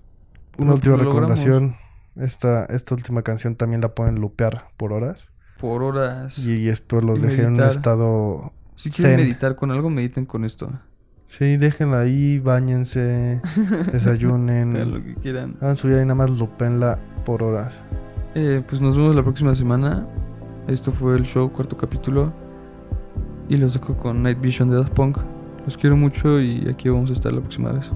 una Lo- última recomendación. Esta, esta última canción también la pueden lupear por horas. Por horas. Y espero los Y dejé en un estado si quieren zen. meditar con algo, mediten con esto. Sí, déjenla ahí, bañense, Hagan desayunen. lo que quieran. Hagan su vida y nada más lupenla por horas. Eh, pues nos vemos la próxima semana. Esto fue el show, cuarto capítulo. Y los dejo con Night Vision de Daft Punk. Los quiero mucho y aquí vamos a estar la próxima vez.